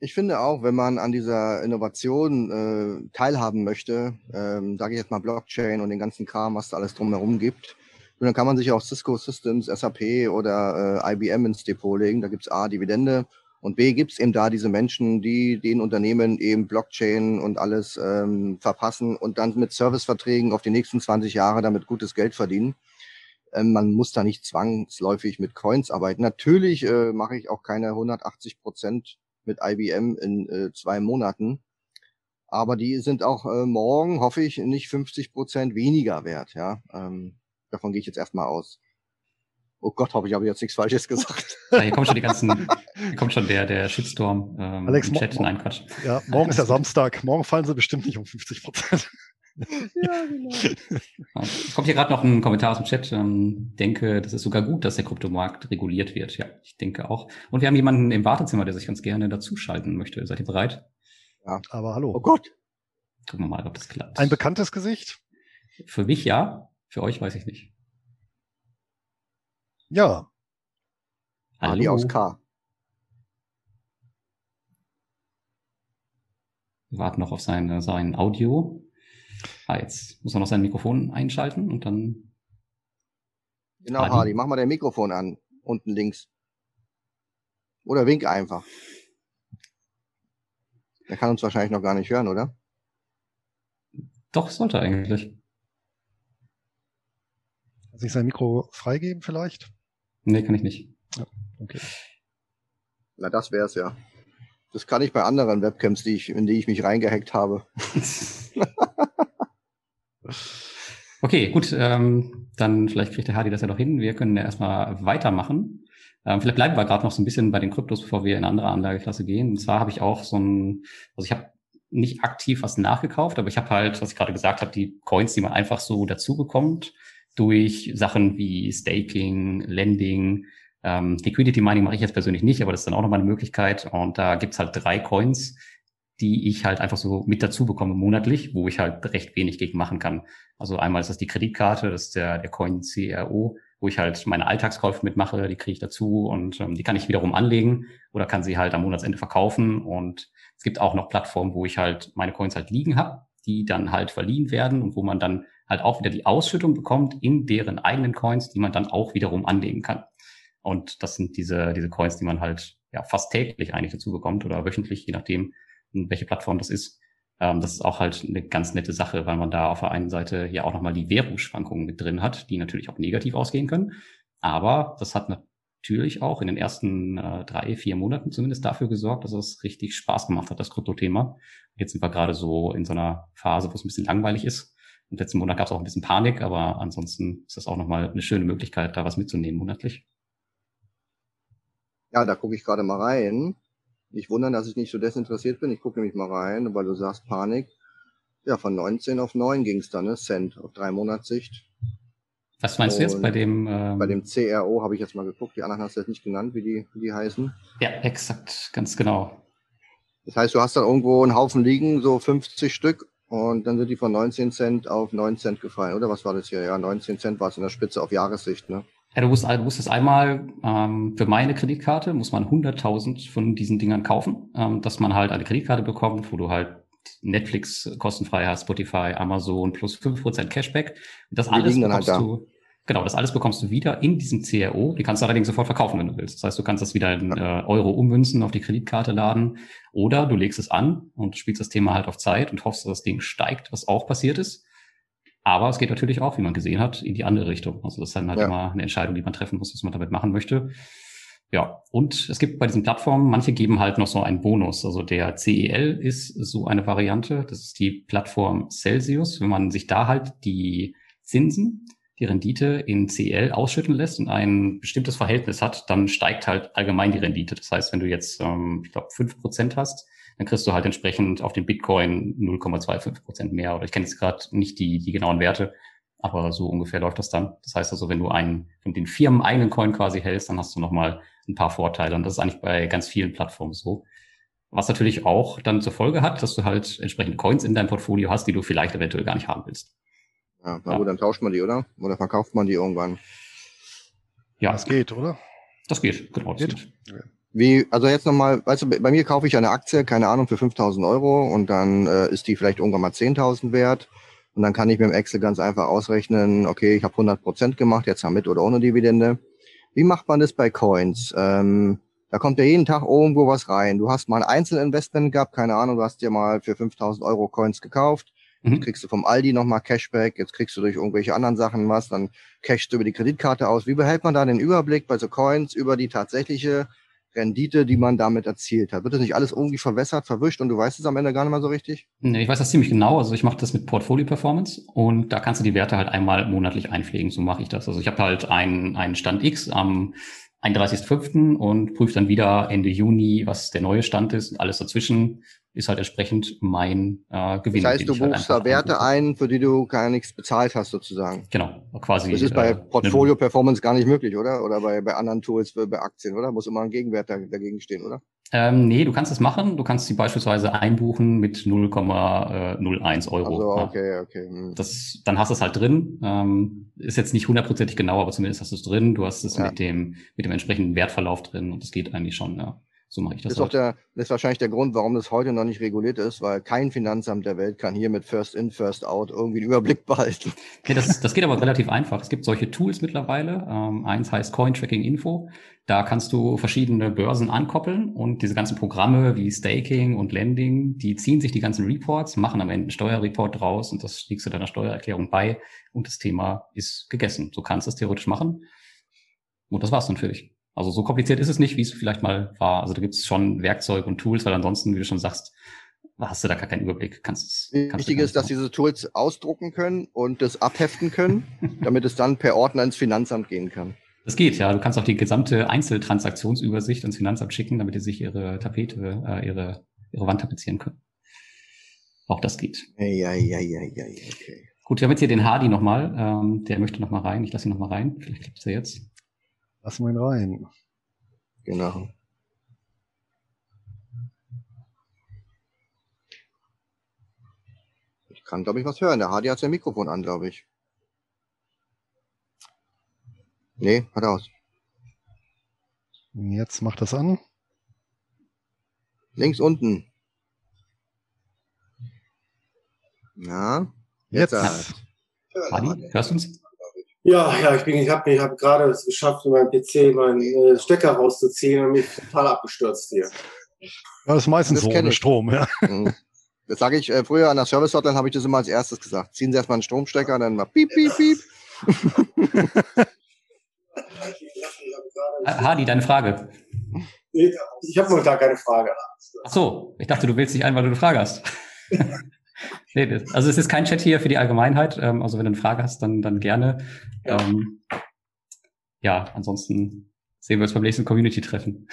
Ich finde auch, wenn man an dieser Innovation äh, teilhaben möchte, ähm, sage ich jetzt mal Blockchain und den ganzen Kram, was da alles drumherum gibt, und dann kann man sich auch Cisco Systems, SAP oder äh, IBM ins Depot legen. Da gibt's A, Dividende und B gibt es eben da diese Menschen, die den Unternehmen eben Blockchain und alles ähm, verpassen und dann mit Serviceverträgen auf die nächsten 20 Jahre damit gutes Geld verdienen. Ähm, man muss da nicht zwangsläufig mit Coins arbeiten. Natürlich äh, mache ich auch keine 180 Prozent mit IBM in äh, zwei Monaten. Aber die sind auch äh, morgen, hoffe ich, nicht 50 Prozent weniger wert. Ja, ähm, davon gehe ich jetzt erstmal aus. Oh Gott, hoffe ich habe jetzt nichts Falsches gesagt. Ja, hier kommt schon die ganzen, hier kommt schon der, der Shitstorm ähm, Alex, im Chat. Nein, Quatsch. Ja, morgen ist ja Samstag. Morgen fallen sie bestimmt nicht um 50 Prozent. Ja, genau. Kommt hier gerade noch ein Kommentar aus dem Chat. Ähm, denke, das ist sogar gut, dass der Kryptomarkt reguliert wird. Ja, ich denke auch. Und wir haben jemanden im Wartezimmer, der sich ganz gerne dazuschalten möchte. Seid ihr bereit? Ja. Aber hallo. Oh Gott. Gucken wir mal, ob das klappt. Ein bekanntes Gesicht? Für mich ja. Für euch weiß ich nicht. Ja. Ali aus K. Wir warten noch auf sein, sein Audio. Ah, jetzt muss er noch sein Mikrofon einschalten und dann. Genau, Hardy, Hardy mach mal dein Mikrofon an. Unten links. Oder wink einfach. Er kann uns wahrscheinlich noch gar nicht hören, oder? Doch, sollte eigentlich. Sich sein Mikro freigeben vielleicht? Nee, kann ich nicht. Ja, okay. Na, das wär's ja. Das kann ich bei anderen Webcams, die ich, in die ich mich reingehackt habe. okay, gut. Ähm, dann vielleicht kriegt der Hardy das ja noch hin. Wir können ja erstmal weitermachen. Ähm, vielleicht bleiben wir gerade noch so ein bisschen bei den Kryptos, bevor wir in eine andere Anlageklasse gehen. Und zwar habe ich auch so ein, also ich habe nicht aktiv was nachgekauft, aber ich habe halt, was ich gerade gesagt habe, die Coins, die man einfach so dazu bekommt, durch Sachen wie Staking, Lending, ähm, Liquidity Mining mache ich jetzt persönlich nicht, aber das ist dann auch nochmal eine Möglichkeit. Und da gibt's halt drei Coins, die ich halt einfach so mit dazu bekomme monatlich, wo ich halt recht wenig gegen machen kann. Also einmal ist das die Kreditkarte, das ist der, der Coin CRO, wo ich halt meine Alltagskäufe mitmache, die kriege ich dazu und ähm, die kann ich wiederum anlegen oder kann sie halt am Monatsende verkaufen. Und es gibt auch noch Plattformen, wo ich halt meine Coins halt liegen habe, die dann halt verliehen werden und wo man dann halt auch wieder die Ausschüttung bekommt in deren eigenen Coins, die man dann auch wiederum anlegen kann. Und das sind diese, diese Coins, die man halt ja fast täglich eigentlich dazu bekommt oder wöchentlich, je nachdem, welche Plattform das ist. Ähm, das ist auch halt eine ganz nette Sache, weil man da auf der einen Seite ja auch nochmal die Währungsschwankungen mit drin hat, die natürlich auch negativ ausgehen können. Aber das hat natürlich auch in den ersten äh, drei, vier Monaten zumindest dafür gesorgt, dass es richtig Spaß gemacht hat, das Krypto-Thema. Jetzt sind wir gerade so in so einer Phase, wo es ein bisschen langweilig ist. Und letzten Monat gab es auch ein bisschen Panik, aber ansonsten ist das auch nochmal eine schöne Möglichkeit, da was mitzunehmen monatlich. Ja, da gucke ich gerade mal rein. Nicht wundern, dass ich nicht so desinteressiert bin. Ich gucke nämlich mal rein, weil du sagst Panik. Ja, von 19 auf 9 ging es dann, ne? Cent auf drei Monatssicht. Was meinst Und du jetzt bei dem? Ähm, bei dem CRO habe ich jetzt mal geguckt. Die anderen hast du jetzt nicht genannt, wie die, wie die heißen. Ja, exakt, ganz genau. Das heißt, du hast dann irgendwo einen Haufen liegen, so 50 Stück, und dann sind die von 19 Cent auf 9 Cent gefallen, oder was war das hier? Ja, 19 Cent war es in der Spitze auf Jahressicht, ne? Ja, du musst, du musst es einmal, ähm, für meine Kreditkarte muss man 100.000 von diesen Dingern kaufen, ähm, dass man halt eine Kreditkarte bekommt, wo du halt Netflix kostenfrei hast, Spotify, Amazon plus 5% Cashback. Das alles halt bekommst halt du, genau, das alles bekommst du wieder in diesem CRO. Die kannst du allerdings sofort verkaufen, wenn du willst. Das heißt, du kannst das wieder in äh, Euro ummünzen, auf die Kreditkarte laden oder du legst es an und spielst das Thema halt auf Zeit und hoffst, dass das Ding steigt, was auch passiert ist. Aber es geht natürlich auch, wie man gesehen hat, in die andere Richtung. Also das ist dann halt ja. immer eine Entscheidung, die man treffen muss, was man damit machen möchte. Ja, und es gibt bei diesen Plattformen, manche geben halt noch so einen Bonus. Also der CEL ist so eine Variante. Das ist die Plattform Celsius. Wenn man sich da halt die Zinsen, die Rendite in CEL ausschütten lässt und ein bestimmtes Verhältnis hat, dann steigt halt allgemein die Rendite. Das heißt, wenn du jetzt, ähm, ich glaube, fünf Prozent hast, dann kriegst du halt entsprechend auf den Bitcoin 0,25 Prozent mehr. Oder ich kenne jetzt gerade nicht die, die genauen Werte, aber so ungefähr läuft das dann. Das heißt also, wenn du einen von den Firmen eigenen Coin quasi hältst, dann hast du nochmal ein paar Vorteile. Und das ist eigentlich bei ganz vielen Plattformen so. Was natürlich auch dann zur Folge hat, dass du halt entsprechende Coins in deinem Portfolio hast, die du vielleicht eventuell gar nicht haben willst. Ja, na ja. gut, dann tauscht man die, oder? Oder verkauft man die irgendwann? Ja. Das geht, oder? Das geht, genau. Das geht. geht. Wie, also jetzt nochmal, weißt du, bei mir kaufe ich eine Aktie, keine Ahnung, für 5000 Euro und dann äh, ist die vielleicht irgendwann mal 10.000 wert. Und dann kann ich mit dem Excel ganz einfach ausrechnen, okay, ich habe 100 Prozent gemacht, jetzt haben mit oder ohne Dividende. Wie macht man das bei Coins? Ähm, da kommt ja jeden Tag irgendwo was rein. Du hast mal ein Einzelinvestment gehabt, keine Ahnung, du hast dir mal für 5000 Euro Coins gekauft. Mhm. Jetzt kriegst du vom Aldi nochmal Cashback, jetzt kriegst du durch irgendwelche anderen Sachen was, dann cashst du über die Kreditkarte aus. Wie behält man da den Überblick bei so Coins über die tatsächliche Rendite, die man damit erzielt hat. Wird das nicht alles irgendwie verwässert, verwischt und du weißt es am Ende gar nicht mal so richtig? Nee, ich weiß das ziemlich genau. Also ich mache das mit Portfolio Performance und da kannst du die Werte halt einmal monatlich einpflegen. So mache ich das. Also ich habe halt einen, einen Stand X am 31.05. und prüfe dann wieder Ende Juni, was der neue Stand ist. Alles dazwischen ist halt entsprechend mein äh, Gewinn. Das heißt, du halt buchst halt da Werte ein, für die du gar nichts bezahlt hast, sozusagen. Genau, quasi. Das ist bei äh, Portfolio Performance gar nicht möglich, oder? Oder bei, bei anderen Tools, bei Aktien, oder? Muss immer ein Gegenwert dagegen stehen, oder? Ähm, nee, du kannst es machen. Du kannst sie beispielsweise einbuchen mit 0,01 Euro. Also, okay, okay. Hm. Das, dann hast du es halt drin. Ähm, ist jetzt nicht hundertprozentig genau, aber zumindest hast du es drin. Du hast es ja. mit dem, mit dem entsprechenden Wertverlauf drin und das geht eigentlich schon, ja. So mache ich das. Das ist, auch der, das ist wahrscheinlich der Grund, warum das heute noch nicht reguliert ist, weil kein Finanzamt der Welt kann hier mit First In, First Out irgendwie einen Überblick behalten. Okay, das, das geht aber relativ einfach. Es gibt solche Tools mittlerweile. Ähm, eins heißt Coin Tracking Info. Da kannst du verschiedene Börsen ankoppeln und diese ganzen Programme wie Staking und Lending, die ziehen sich die ganzen Reports, machen am Ende einen Steuerreport draus und das legst du deiner Steuererklärung bei und das Thema ist gegessen. Du kannst das theoretisch machen. Und das war's dann für dich. Also so kompliziert ist es nicht, wie es vielleicht mal war. Also da gibt es schon Werkzeug und Tools, weil ansonsten, wie du schon sagst, hast du da gar keinen Überblick. Kannst, kannst Wichtig ist, dass diese Tools ausdrucken können und das abheften können, damit es dann per Ordner ins Finanzamt gehen kann. Das geht, ja. Du kannst auch die gesamte Einzeltransaktionsübersicht ins Finanzamt schicken, damit die sich ihre Tapete, äh, ihre, ihre Wand tapezieren können. Auch das geht. Ja, ja, ja, ja, okay. Gut, wir haben jetzt hier den Hardy nochmal. Ähm, der möchte nochmal rein. Ich lasse ihn nochmal rein. Vielleicht klappt es ja jetzt. Lass mal ihn rein. Genau. Ich kann, glaube ich, was hören. Der Hardy hat sein Mikrofon an, glaube ich. Nee, hat aus. Jetzt macht das an. Links unten. Ja. Jetzt. jetzt. Hardy, hörst du uns? Ja, ja, ich bin, ich habe ich hab gerade es geschafft, in meinem PC meinen äh, Stecker rauszuziehen und mich total abgestürzt hier. Ja, das ist meistens Das so ohne. Strom, ja. Mhm. Das sage ich äh, früher an der Service Hotline, habe ich das immer als erstes gesagt. Ziehen Sie erstmal einen Stromstecker, dann mal piep, piep, piep. Hardy, deine Frage. Ich habe momentan keine Frage. Ach so, ich dachte, du wählst dich ein, weil du eine Frage hast. nee, also es ist kein Chat hier für die Allgemeinheit. Ähm, also wenn du eine Frage hast, dann, dann gerne. Ja. Ähm, ja, ansonsten sehen wir uns beim nächsten Community-Treffen.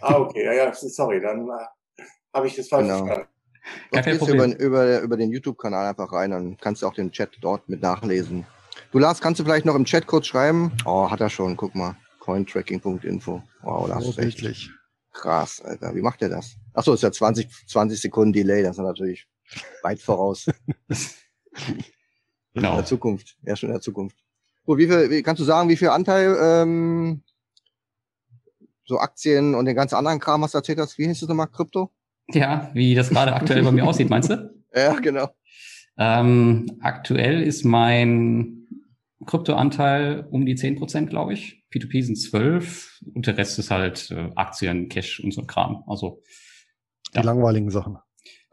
Ah, okay, ja, ja, sorry, dann äh, habe ich das falsch Genau. verstanden. Gar kein gehst du Problem. über, über, über den YouTube-Kanal einfach rein, dann kannst du auch den Chat dort mit nachlesen. Du Lars, kannst du vielleicht noch im Chat kurz schreiben? Oh, hat er schon, guck mal. Cointracking.info. Wow, das So ist echt krass, Alter. Wie macht er das? Achso, ist ja 20, 20 Sekunden Delay, das ist natürlich weit voraus. In Genau. der Zukunft. Ja, schon in der Zukunft. Gut, wie viel, wie, kannst du sagen, wie viel Anteil ähm, so Aktien und den ganzen anderen Kram hast du erzählt hast? Wie hieß das nochmal? Krypto? Ja, wie das gerade aktuell bei mir aussieht, meinst du? Ja, genau. Ähm, aktuell ist mein Kryptoanteil um die 10%, glaube ich. P2P sind 12 und der Rest ist halt äh, Aktien, Cash und so ein Kram. Also Die Ja. langweiligen Sachen.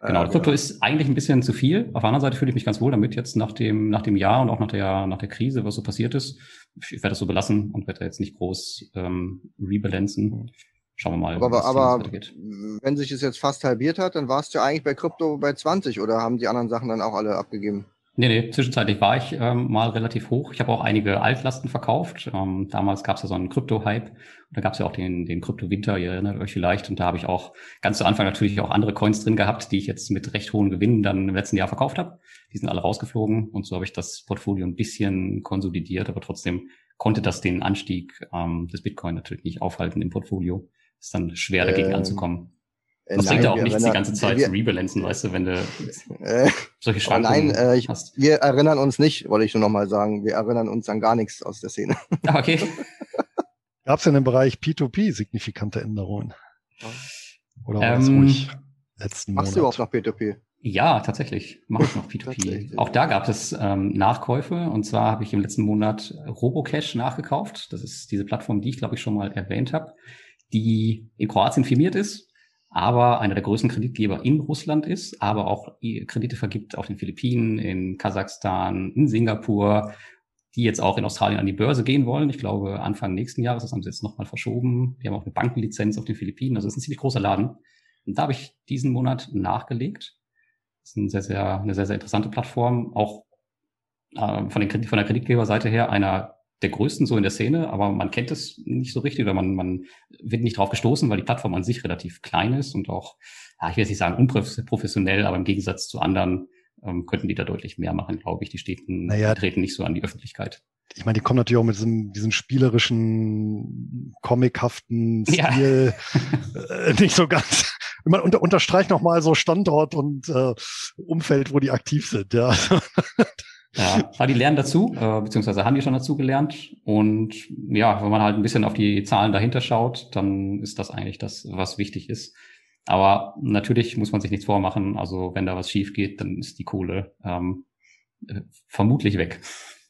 Genau, Äh, Krypto ist eigentlich ein bisschen zu viel. Auf der anderen Seite fühle ich mich ganz wohl damit jetzt nach dem, nach dem Jahr und auch nach der, nach der Krise, was so passiert ist. Ich werde das so belassen und werde da jetzt nicht groß ähm, rebalancen. Schauen wir mal, Aber, aber weitergeht. wenn sich es jetzt fast halbiert hat, dann warst du ja eigentlich bei Krypto bei 20 oder haben die anderen Sachen dann auch alle abgegeben? Nee, nee, zwischenzeitlich war ich ähm, mal relativ hoch. Ich habe auch einige Altlasten verkauft. Ähm, damals gab es ja so einen Krypto-Hype. Und da gab es ja auch den, den Krypto-Winter, ihr erinnert euch vielleicht. Und da habe ich auch ganz zu Anfang natürlich auch andere Coins drin gehabt, die ich jetzt mit recht hohen Gewinnen dann im letzten Jahr verkauft habe. Die sind alle rausgeflogen. Und so habe ich das Portfolio ein bisschen konsolidiert, aber trotzdem konnte das den Anstieg ähm, des Bitcoin natürlich nicht aufhalten im Portfolio. Ist dann schwer dagegen Ähm, anzukommen. Äh, Das bringt ja auch nichts, die ganze Zeit wir, zu rebalancen, weißt du, wenn du äh, solche oh Schwankungen nein, äh, ich, hast. wir erinnern uns nicht, wollte ich nur noch mal sagen. Wir erinnern uns an gar nichts aus der Szene. Ah, okay. Gab es in dem Bereich P2P signifikante Änderungen? Oder war das Ähm, ruhig letzten Machst du überhaupt noch P2P? Ja, tatsächlich. Mache ich noch P2P. Tatsächlich. Auch da gab es ähm, Nachkäufe. Und zwar habe ich im letzten Monat Robocash nachgekauft. Das ist diese Plattform, die ich, glaube ich, schon mal erwähnt habe, die in Kroatien firmiert ist, aber einer der größten Kreditgeber in Russland ist, aber auch Kredite vergibt auf den Philippinen, in Kasachstan, in Singapur, die jetzt auch in Australien an die Börse gehen wollen. Ich glaube, Anfang nächsten Jahres, das haben sie jetzt nochmal verschoben. Die haben auch eine Bankenlizenz auf den Philippinen. Also es ist ein ziemlich großer Laden. Und da habe ich diesen Monat nachgelegt. Das ist eine sehr, sehr, eine sehr, sehr interessante Plattform. Auch äh, von, den, von der Kreditgeberseite her einer der größten so in der Szene, aber man kennt es nicht so richtig oder man, man wird nicht drauf gestoßen, weil die Plattform an sich relativ klein ist und auch, ja, ich will jetzt nicht sagen unprofessionell, aber im Gegensatz zu anderen ähm, könnten die da deutlich mehr machen, glaube ich. Die stehen, Naja. treten nicht so an die Öffentlichkeit. Ich meine, die kommen natürlich auch mit diesem, diesem spielerischen, comichaften Ja. Stil äh, nicht so ganz. Man unter, unterstreicht nochmal so Standort und äh, Umfeld, wo die aktiv sind. Ja. Ja, aber die lernen dazu, äh, beziehungsweise haben die schon dazu gelernt. Und ja, wenn man halt ein bisschen auf die Zahlen dahinter schaut, dann ist das eigentlich das, was wichtig ist. Aber natürlich muss man sich nichts vormachen. Also wenn da was schief geht, dann ist die Kohle ähm, äh, vermutlich weg.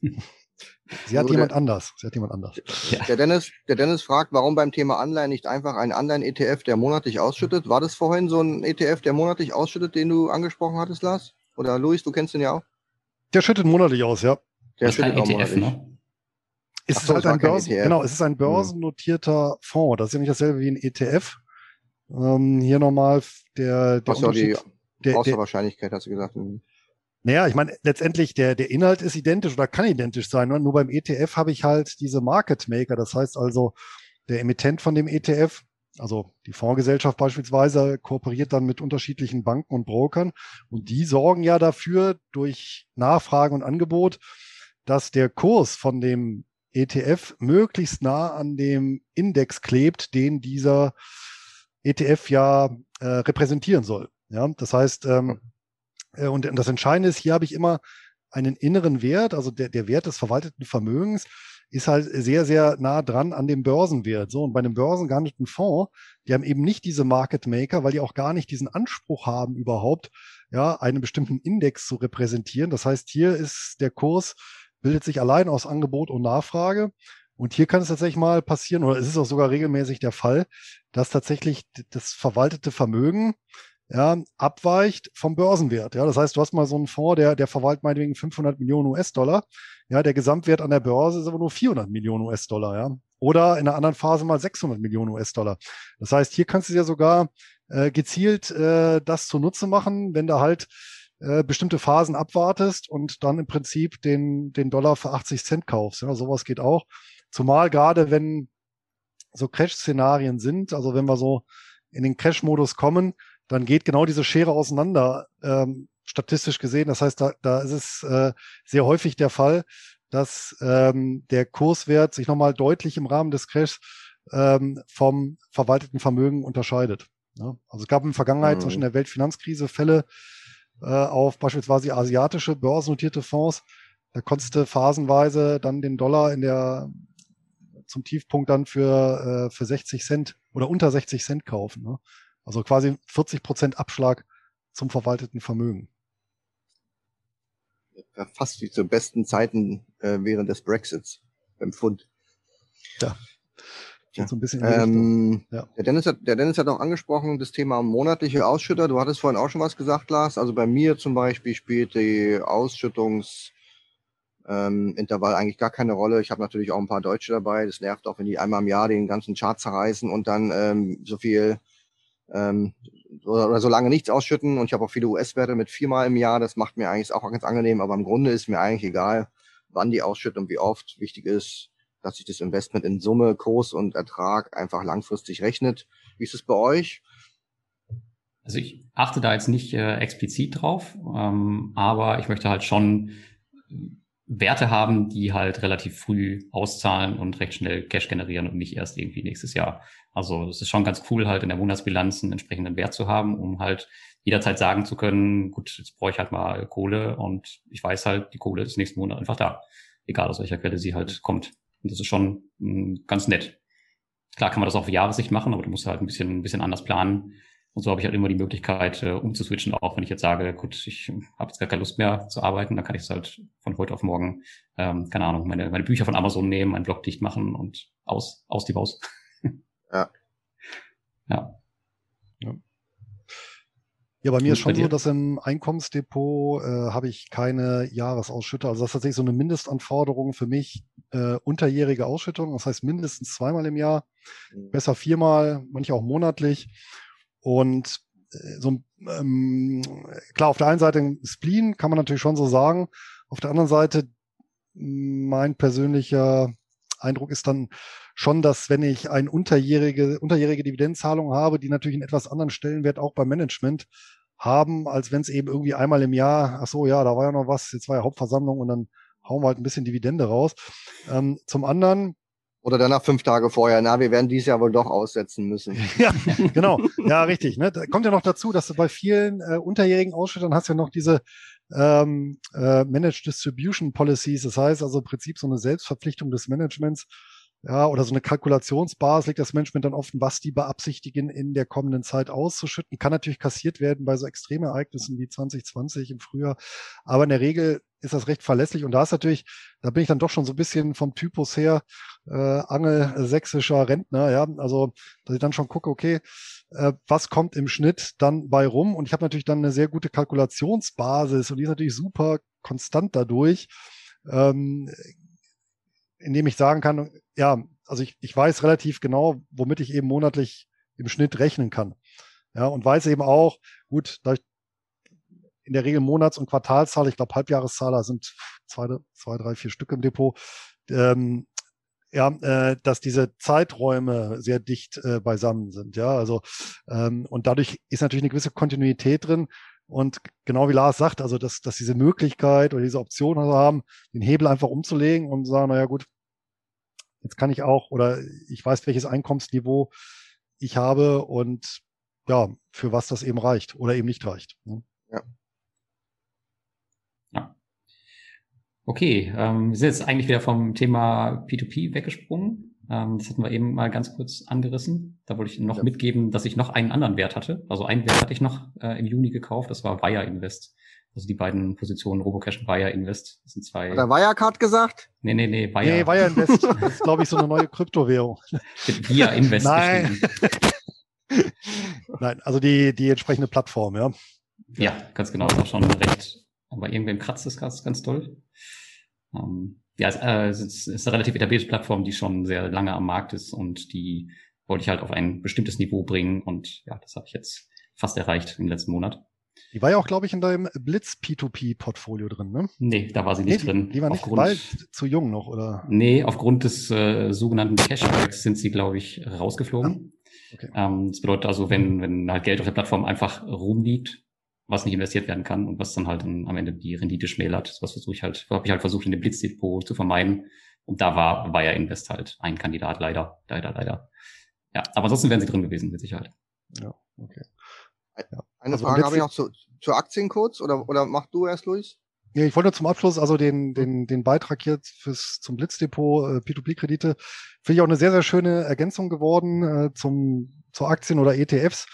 Sie hat jemand anders. Sie hat jemand anders. Ja. Der Dennis, der Dennis fragt, warum beim Thema Anleihen nicht einfach ein Anleihen-ETF, der monatlich ausschüttet? War das vorhin so ein ETF, der monatlich ausschüttet, den du angesprochen hattest, Lars? Oder Luis, du kennst den ja auch? Der schüttet monatlich aus, ja. Der das ist kein schüttet auch ETF, monatlich. ne? Es Ach ist so, halt ein Börsen, ETF. genau, es ist ein börsennotierter Fonds. Das ist ja nicht dasselbe wie ein ETF. Ähm, hier nochmal der, der Was ja die Unterschied. Der, außer der, Wahrscheinlichkeit, hast du gesagt. Mhm. naja, ich meine, letztendlich der, der Inhalt ist identisch oder kann identisch sein. ne? Nur beim ETF habe ich halt diese Market Maker. Das heißt also, der Emittent von dem ETF, also die Fondsgesellschaft beispielsweise, kooperiert dann mit unterschiedlichen Banken und Brokern. Und die sorgen ja dafür durch Nachfrage und Angebot, dass der Kurs von dem ETF möglichst nah an dem Index klebt, den dieser ETF ja äh, repräsentieren soll. Ja, das heißt, ähm, äh, und das Entscheidende ist, hier habe ich immer einen inneren Wert, also der, der Wert des verwalteten Vermögens ist halt sehr, sehr nah dran an dem Börsenwert. So, und bei einem börsengehandelten Fonds, die haben eben nicht diese Market Maker, weil die auch gar nicht diesen Anspruch haben, überhaupt ja, einen bestimmten Index zu repräsentieren. Das heißt, hier ist der Kurs, bildet sich allein aus Angebot und Nachfrage. Und hier kann es tatsächlich mal passieren, oder es ist auch sogar regelmäßig der Fall, dass tatsächlich das verwaltete Vermögen ja, abweicht vom Börsenwert. Ja, das heißt, du hast mal so einen Fonds, der, der verwaltet meinetwegen 500 Millionen US-Dollar. Ja, der Gesamtwert an der Börse ist aber nur 400 Millionen US-Dollar. Ja, oder in einer anderen Phase mal 600 Millionen US-Dollar. Das heißt, hier kannst du ja sogar äh, gezielt äh, das zunutze machen, wenn du halt äh, bestimmte Phasen abwartest und dann im Prinzip den, den Dollar für 80 Cent kaufst. Ja, sowas geht auch. Zumal gerade, wenn so Crash-Szenarien sind, also wenn wir so in den Crash-Modus kommen, dann geht genau diese Schere auseinander, ähm, statistisch gesehen. Das heißt, da, da ist es äh, sehr häufig der Fall, dass ähm, der Kurswert sich nochmal deutlich im Rahmen des Crashs ähm, vom verwalteten Vermögen unterscheidet. Ja? Also es gab in der Vergangenheit, mhm. in der Weltfinanzkrise, Fälle äh, auf beispielsweise asiatische börsennotierte Fonds. Da konntest du phasenweise dann den Dollar in der zum Tiefpunkt dann für, äh, für 60 Cent oder unter 60 Cent kaufen. Ne? Also quasi 40 Prozent Abschlag zum verwalteten Vermögen. Ja, fast wie zu besten Zeiten äh, während des Brexits beim Pfund. Ja. ja. So ein bisschen ähm, ja. der, Dennis hat, der Dennis hat auch angesprochen, das Thema monatliche Ausschütter. Du hattest vorhin auch schon was gesagt, Lars. Also bei mir zum Beispiel spielt die Ausschüttungs ähm, Intervall eigentlich gar keine Rolle. Ich habe natürlich auch ein paar Deutsche dabei. Das nervt auch, wenn die einmal im Jahr den ganzen Chart zerreißen und dann ähm, so viel ähm, oder, oder so lange nichts ausschütten. Und ich habe auch viele US-Werte mit viermal im Jahr. Das macht mir eigentlich auch ganz angenehm. Aber im Grunde ist mir eigentlich egal, wann die ausschütten und wie oft. Wichtig ist, dass sich das Investment in Summe, Kurs und Ertrag einfach langfristig rechnet. Wie ist es bei euch? Also ich achte da jetzt nicht äh, explizit drauf, ähm, aber ich möchte halt schon Werte haben, die halt relativ früh auszahlen und recht schnell Cash generieren und nicht erst irgendwie nächstes Jahr. Also es ist schon ganz cool, halt in der Monatsbilanz einen entsprechenden Wert zu haben, um halt jederzeit sagen zu können, gut, jetzt brauche ich halt mal Kohle und ich weiß halt, die Kohle ist nächsten Monat einfach da. Egal aus welcher Quelle sie halt kommt. Und das ist schon mh, hm, ganz nett. Klar kann man das auch auf Jahressicht machen, aber du musst halt ein bisschen, ein bisschen anders planen. Und so habe ich halt immer die Möglichkeit, äh, umzuswitchen, auch wenn ich jetzt sage, gut, ich habe jetzt gar keine Lust mehr zu arbeiten, dann kann ich es halt von heute auf morgen, ähm, keine Ahnung, meine, meine Bücher von Amazon nehmen, meinen Blog dicht machen und aus, aus die Maus. ja. Ja. Ja. Ja, bei mir Und ist schon so, dass im Einkommensdepot äh, habe ich keine Jahresausschütter. Also das ist tatsächlich so eine Mindestanforderung für mich, äh, unterjährige Ausschüttung. Das heißt mindestens zweimal im Jahr, mhm. besser viermal, manche auch monatlich. Und äh, so ähm, klar, auf der einen Seite Spleen kann man natürlich schon so sagen. Auf der anderen Seite mein persönlicher Eindruck ist dann schon, dass wenn ich eine unterjährige, unterjährige Dividendenzahlung habe, die natürlich einen etwas anderen Stellenwert auch beim Management haben, als wenn es eben irgendwie einmal im Jahr, ach so, ja, da war ja noch was, jetzt war ja Hauptversammlung und dann hauen wir halt ein bisschen Dividende raus. Ähm, zum anderen oder danach fünf Tage vorher, na, wir werden dies Jahr wohl doch aussetzen müssen. ja, genau. Ja, richtig. Ne? Da kommt ja noch dazu, dass du bei vielen äh, unterjährigen Ausschüttern hast ja noch diese ähm, äh, Managed Distribution Policies. Das heißt also im Prinzip so eine Selbstverpflichtung des Managements, ja, oder so eine Kalkulationsbasis legt das Management dann offen, was die beabsichtigen, in der kommenden Zeit auszuschütten. Kann natürlich kassiert werden bei so Extremereignissen wie 2020 im Frühjahr. Aber in der Regel ist das recht verlässlich. Und da ist natürlich, da bin ich dann doch schon so ein bisschen vom Typus her äh, angelsächsischer Rentner, ja. Also, dass ich dann schon gucke, okay, äh, was kommt im Schnitt dann bei rum? Und ich habe natürlich dann eine sehr gute Kalkulationsbasis und die ist natürlich super konstant dadurch. Ähm, indem ich sagen kann, ja, also ich, ich weiß relativ genau, womit ich eben monatlich im Schnitt rechnen kann. Ja, und weiß eben auch, gut, da ich in der Regel Monats- und Quartalszahl, ich glaube Halbjahreszahler sind zwei, zwei, drei, vier Stück im Depot, ähm, ja, äh, dass diese Zeiträume sehr dicht äh, beisammen sind. Ja, also ähm, und dadurch ist natürlich eine gewisse Kontinuität drin. Und genau wie Lars sagt, also dass, dass diese Möglichkeit oder diese Option also haben, den Hebel einfach umzulegen und sagen, naja gut, jetzt kann ich auch oder ich weiß, welches Einkommensniveau ich habe und ja, für was das eben reicht oder eben nicht reicht. Ne? Ja. ja. Okay, ähm, wir sind jetzt eigentlich wieder vom Thema P2P weggesprungen. Ähm, das hatten wir eben mal ganz kurz angerissen. Da wollte ich noch ja. mitgeben, dass ich noch einen anderen Wert hatte. Also einen Wert hatte ich noch äh, im Juni gekauft, das war Wire Invest. Also die beiden Positionen Robocash und Wire Invest. Das sind zwei. Hat der Wirecard gesagt? Nee, nee, nee, Wire. Nee, Wire Invest. Das ist, glaube ich, so eine neue Kryptowährung. Via Invest. Nein. Nein, also die, die entsprechende Plattform, ja. Ja, ganz genau. Ist auch schon recht. Aber irgendwem kratzt es ganz, ganz toll. Ähm, ja, es, äh, es ist eine relativ etablierte Plattform, die schon sehr lange am Markt ist und die wollte ich halt auf ein bestimmtes Niveau bringen und ja, das habe ich jetzt fast erreicht im letzten Monat. Die war ja auch, glaube ich, in deinem Blitz P2P-Portfolio drin, ne? Nee, da war sie nicht nee, drin. Die war nicht aufgrund, bald zu jung noch, oder? Nee, aufgrund des äh, sogenannten Cashbacks sind sie, glaube ich, rausgeflogen. Ah, okay. ähm, das bedeutet also, wenn, wenn halt Geld auf der Plattform einfach rumliegt, was nicht investiert werden kann und was dann halt dann am Ende die Rendite schmälert. Das versuche ich halt, habe ich halt versucht, in dem Blitzdepot zu vermeiden. Und da war, war ja Invest halt ein Kandidat, leider, leider, leider. Ja, aber ansonsten wären sie drin gewesen, mit Sicherheit. Ja, okay. Ja. Eine also Frage habe ich noch zu, zu Aktien kurz oder, oder mach du erst, Luis? Ja, ich wollte zum Abschluss also den, den, den Beitrag hier fürs, zum Blitzdepot äh, P2P-Kredite finde ich auch eine sehr, sehr schöne Ergänzung geworden äh, zum, zu Aktien oder ETFs.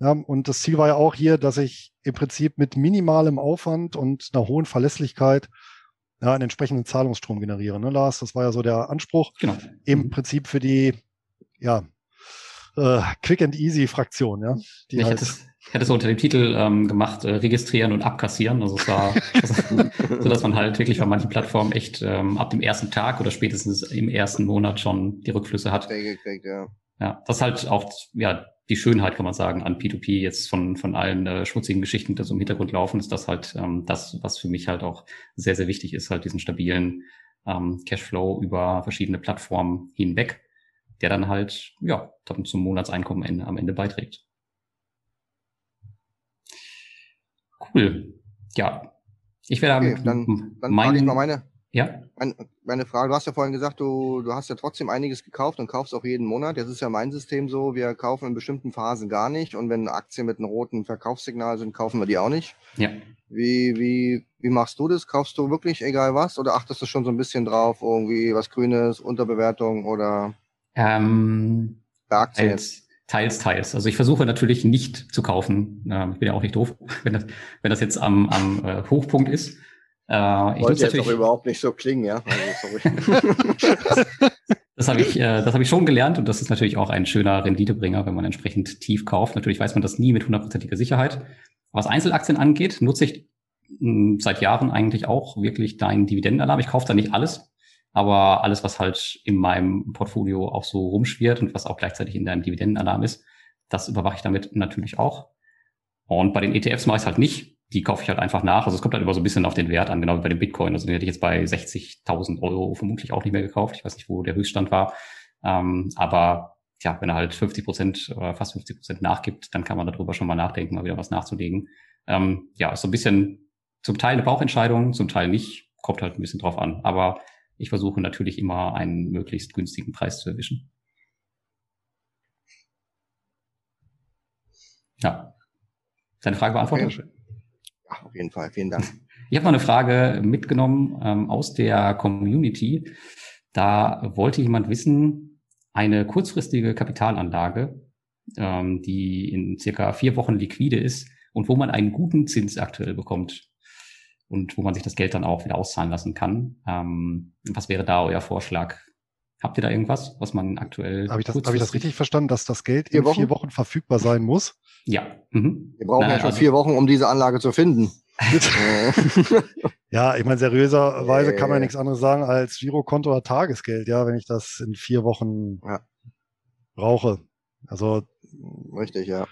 Ja, und das Ziel war ja auch hier, dass ich im Prinzip mit minimalem Aufwand und einer hohen Verlässlichkeit ja, einen entsprechenden Zahlungsstrom generiere. Ne, Lars? Das war ja so der Anspruch. Genau. Im Prinzip für die ja, äh, Quick and Easy Fraktion, ja. Die ich halt, hätte, ich hätte es unter dem Titel ähm, gemacht, äh, registrieren und abkassieren. Also es war so, dass man halt wirklich bei manchen Plattformen echt ähm, ab dem ersten Tag oder spätestens im ersten Monat schon die Rückflüsse hat. Gekriegt, ja. ja, das ist halt auch ja die Schönheit, kann man sagen, an P2P jetzt von von allen äh, schmutzigen Geschichten, die so im Hintergrund laufen, ist das halt ähm, das, was für mich halt auch sehr sehr wichtig ist, halt diesen stabilen ähm, Cashflow über verschiedene Plattformen hinweg der dann halt, ja, dann zum Monatseinkommen Ende, am Ende beiträgt. Cool. Ja. Ich werde okay, dann, dann frage ich mal meine, ja? meine, meine Frage. Du hast ja vorhin gesagt, du, du hast ja trotzdem einiges gekauft und kaufst auch jeden Monat. Jetzt ist ja mein System so, wir kaufen in bestimmten Phasen gar nicht und wenn Aktien mit einem roten Verkaufssignal sind, kaufen wir die auch nicht. Ja. Wie, wie, wie machst du das? Kaufst du wirklich egal was oder achtest du schon so ein bisschen drauf, irgendwie was Grünes, Unterbewertung oder? Ähm, teils, teils, teils. Also ich versuche natürlich nicht zu kaufen. Ähm, ich bin ja auch nicht doof, wenn das, wenn das jetzt am, am äh, Hochpunkt ist. Äh, ich Wollte jetzt auch überhaupt nicht so klingen, ja. Also, das habe ich, äh, das habe ich schon gelernt und das ist natürlich auch ein schöner Renditebringer, wenn man entsprechend tief kauft. Natürlich weiß man das nie mit hundertprozentiger Sicherheit. Was Einzelaktien angeht, nutze ich mh, hm, seit Jahren eigentlich auch wirklich deinen Dividendenalarm. Ich kaufe da nicht alles. Aber alles, was halt in meinem Portfolio auch so rumschwirrt und was auch gleichzeitig in deinem Dividendenalarm ist, das überwache ich damit natürlich auch. Und bei den ETFs mache ich es halt nicht. Die kaufe ich halt einfach nach. Also es kommt halt immer so ein bisschen auf den Wert an, genau wie bei dem Bitcoin. Also den hätte ich jetzt bei 60.000 Euro vermutlich auch nicht mehr gekauft. Ich weiß nicht, wo der Höchststand war. Ähm, aber ja, wenn er halt 50 Prozent oder fast 50 Prozent nachgibt, dann kann man darüber schon mal nachdenken, mal wieder was nachzulegen. Ähm, ja, ist so ein bisschen zum Teil eine Bauchentscheidung, zum Teil nicht. Kommt halt ein bisschen drauf an. Aber ich versuche natürlich immer einen möglichst günstigen Preis zu erwischen. Ja. Deine Frage beantwortet? Okay. Ja, auf jeden Fall. Vielen Dank. Ich habe mal eine Frage mitgenommen ähm, aus der Community. Da wollte jemand wissen, eine kurzfristige Kapitalanlage, ähm, die in circa vier Wochen liquide ist und wo man einen guten Zins aktuell bekommt und wo man sich das Geld dann auch wieder auszahlen lassen kann. Ähm, was wäre da euer Vorschlag? Habt ihr da irgendwas, was man aktuell. Habe ich, das, hab ich das richtig verstanden, dass das Geld vier in Wochen? vier Wochen verfügbar sein muss? Ja. Mhm. Wir brauchen Na, ja schon also, vier Wochen, um diese Anlage zu finden. ja, ich meine, seriöserweise kann man ja nichts anderes sagen als Girokonto oder Tagesgeld, ja, wenn ich das in vier Wochen ja. brauche. Also. Richtig, ja.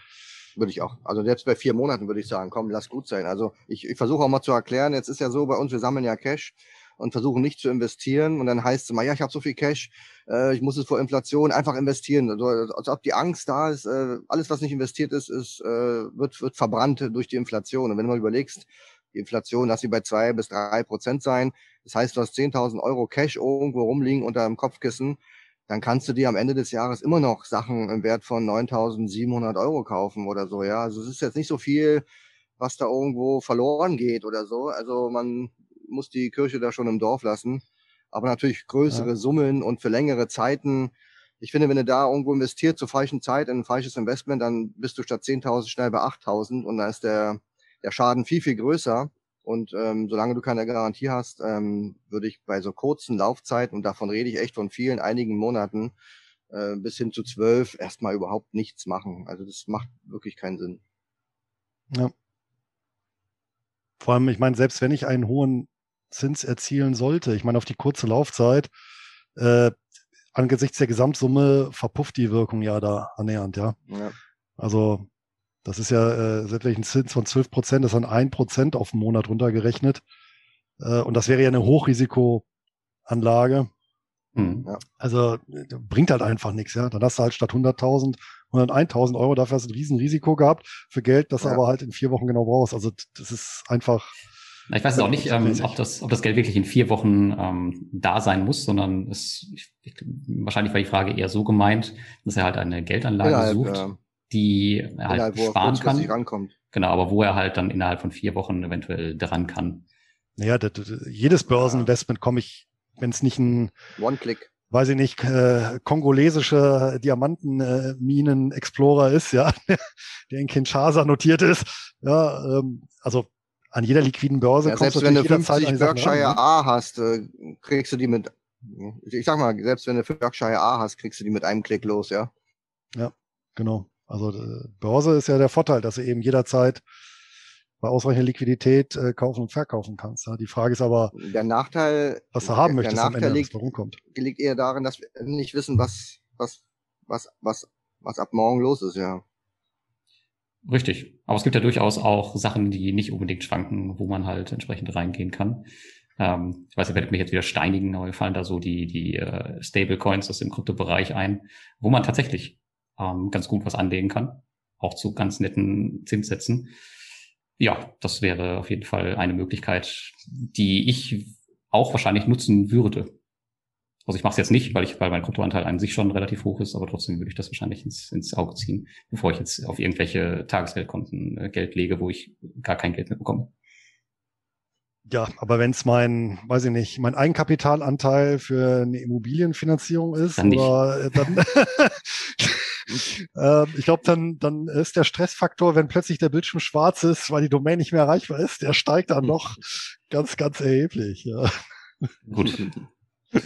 Würde ich auch. Also jetzt bei vier Monaten würde ich sagen, komm, lass gut sein. Also ich, ich versuche auch mal zu erklären, jetzt ist ja so bei uns, wir sammeln ja Cash und versuchen nicht zu investieren. Und dann heißt es mal, ja, ich habe so viel Cash, äh, ich muss es vor Inflation einfach investieren. Also, als ob die Angst da ist, äh, alles, was nicht investiert ist, ist äh, wird, wird verbrannt durch die Inflation. Und wenn du mal überlegst, die Inflation, lass sie bei zwei bis drei Prozent sein. Das heißt, du hast 10.000 Euro Cash irgendwo rumliegen unter dem Kopfkissen dann kannst du dir am Ende des Jahres immer noch Sachen im Wert von 9.700 Euro kaufen oder so. Ja, also es ist jetzt nicht so viel, was da irgendwo verloren geht oder so. Also man muss die Kirche da schon im Dorf lassen. Aber natürlich größere ja. Summen und für längere Zeiten. Ich finde, wenn du da irgendwo investiert zur falschen Zeit in ein falsches Investment, dann bist du statt 10.000 schnell bei 8.000 und da ist der, der Schaden viel, viel größer. Und ähm, solange du keine Garantie hast, ähm, würde ich bei so kurzen Laufzeiten, und davon rede ich echt von vielen, einigen Monaten, äh, bis hin zu zwölf, erstmal überhaupt nichts machen. Also das macht wirklich keinen Sinn. Ja. Vor allem, ich meine, selbst wenn ich einen hohen Zins erzielen sollte, ich meine, auf die kurze Laufzeit, äh, angesichts der Gesamtsumme verpufft die Wirkung ja da annähernd, ja. ja. Also das ist ja äh, selbst ein Zins von 12 Prozent, das ist dann ein Prozent auf den Monat runtergerechnet. Äh, und das wäre ja eine Hochrisikoanlage. Mhm. Ja. Also bringt halt einfach nichts, ja. Dann hast du halt statt 100.000 101.000 Euro, dafür hast du ein Riesenrisiko gehabt für Geld, das ja. du aber halt in vier Wochen genau brauchst. Also das ist einfach. Ich weiß jetzt auch nicht, ähm, ob, das, ob das Geld wirklich in vier Wochen ähm, da sein muss, sondern es, ich, ich, wahrscheinlich war die Frage eher so gemeint, dass er halt eine Geldanlage Innerhalb, sucht. Die er halt Innerhalb, sparen kann. Rankommt. Genau, aber wo er halt dann innerhalb von vier Wochen eventuell dran kann. Naja, das, das, jedes Börseninvestment komme ich, wenn es nicht ein One-Click weiß ich nicht, äh, kongolesische Diamantenminen-Explorer äh, ist, ja, der in Kinshasa notiert ist. Ja, ähm, also an jeder liquiden Börse ja, selbst wenn du 50 Berkshire ne? A hast, äh, kriegst du die mit, ich sag mal, selbst wenn du Berkshire A hast, kriegst du die mit einem Klick los, ja. Ja, genau. Also äh, Börse ist ja der Vorteil, dass du eben jederzeit bei ausreichender Liquidität äh, kaufen und verkaufen kannst. Ja. Die Frage ist aber, der Nachteil, was du haben möchtest, am Ende, liegt, warum kommt. liegt eher darin, dass wir nicht wissen, was, was, was, was, was ab morgen los ist, ja. Richtig. Aber es gibt ja durchaus auch Sachen, die nicht unbedingt schwanken, wo man halt entsprechend reingehen kann. Ähm, ich weiß, ihr werdet mich jetzt wieder steinigen, aber mir fallen da so die, die äh, Stablecoins aus dem Kryptobereich ein, wo man tatsächlich ähm, ganz gut was anlegen kann. Auch zu ganz netten Zinssätzen. Ja, das wäre auf jeden Fall eine Möglichkeit, die ich auch wahrscheinlich nutzen würde. Also ich mache es jetzt nicht, weil ich, weil mein Kontoanteil an sich schon relativ hoch ist, aber trotzdem würde ich das wahrscheinlich ins, ins Auge ziehen, bevor ich jetzt auf irgendwelche Tagesgeldkonten äh, Geld lege, wo ich gar kein Geld mehr bekomme. Ja, aber wenn es mein, weiß ich nicht, mein Eigenkapitalanteil für eine Immobilienfinanzierung ist, dann, oder, äh, dann ähm, ich glaube, dann, dann ist der Stressfaktor, wenn plötzlich der Bildschirm schwarz ist, weil die Domain nicht mehr erreichbar ist, der steigt dann noch ganz, ganz erheblich. Ja. Gut.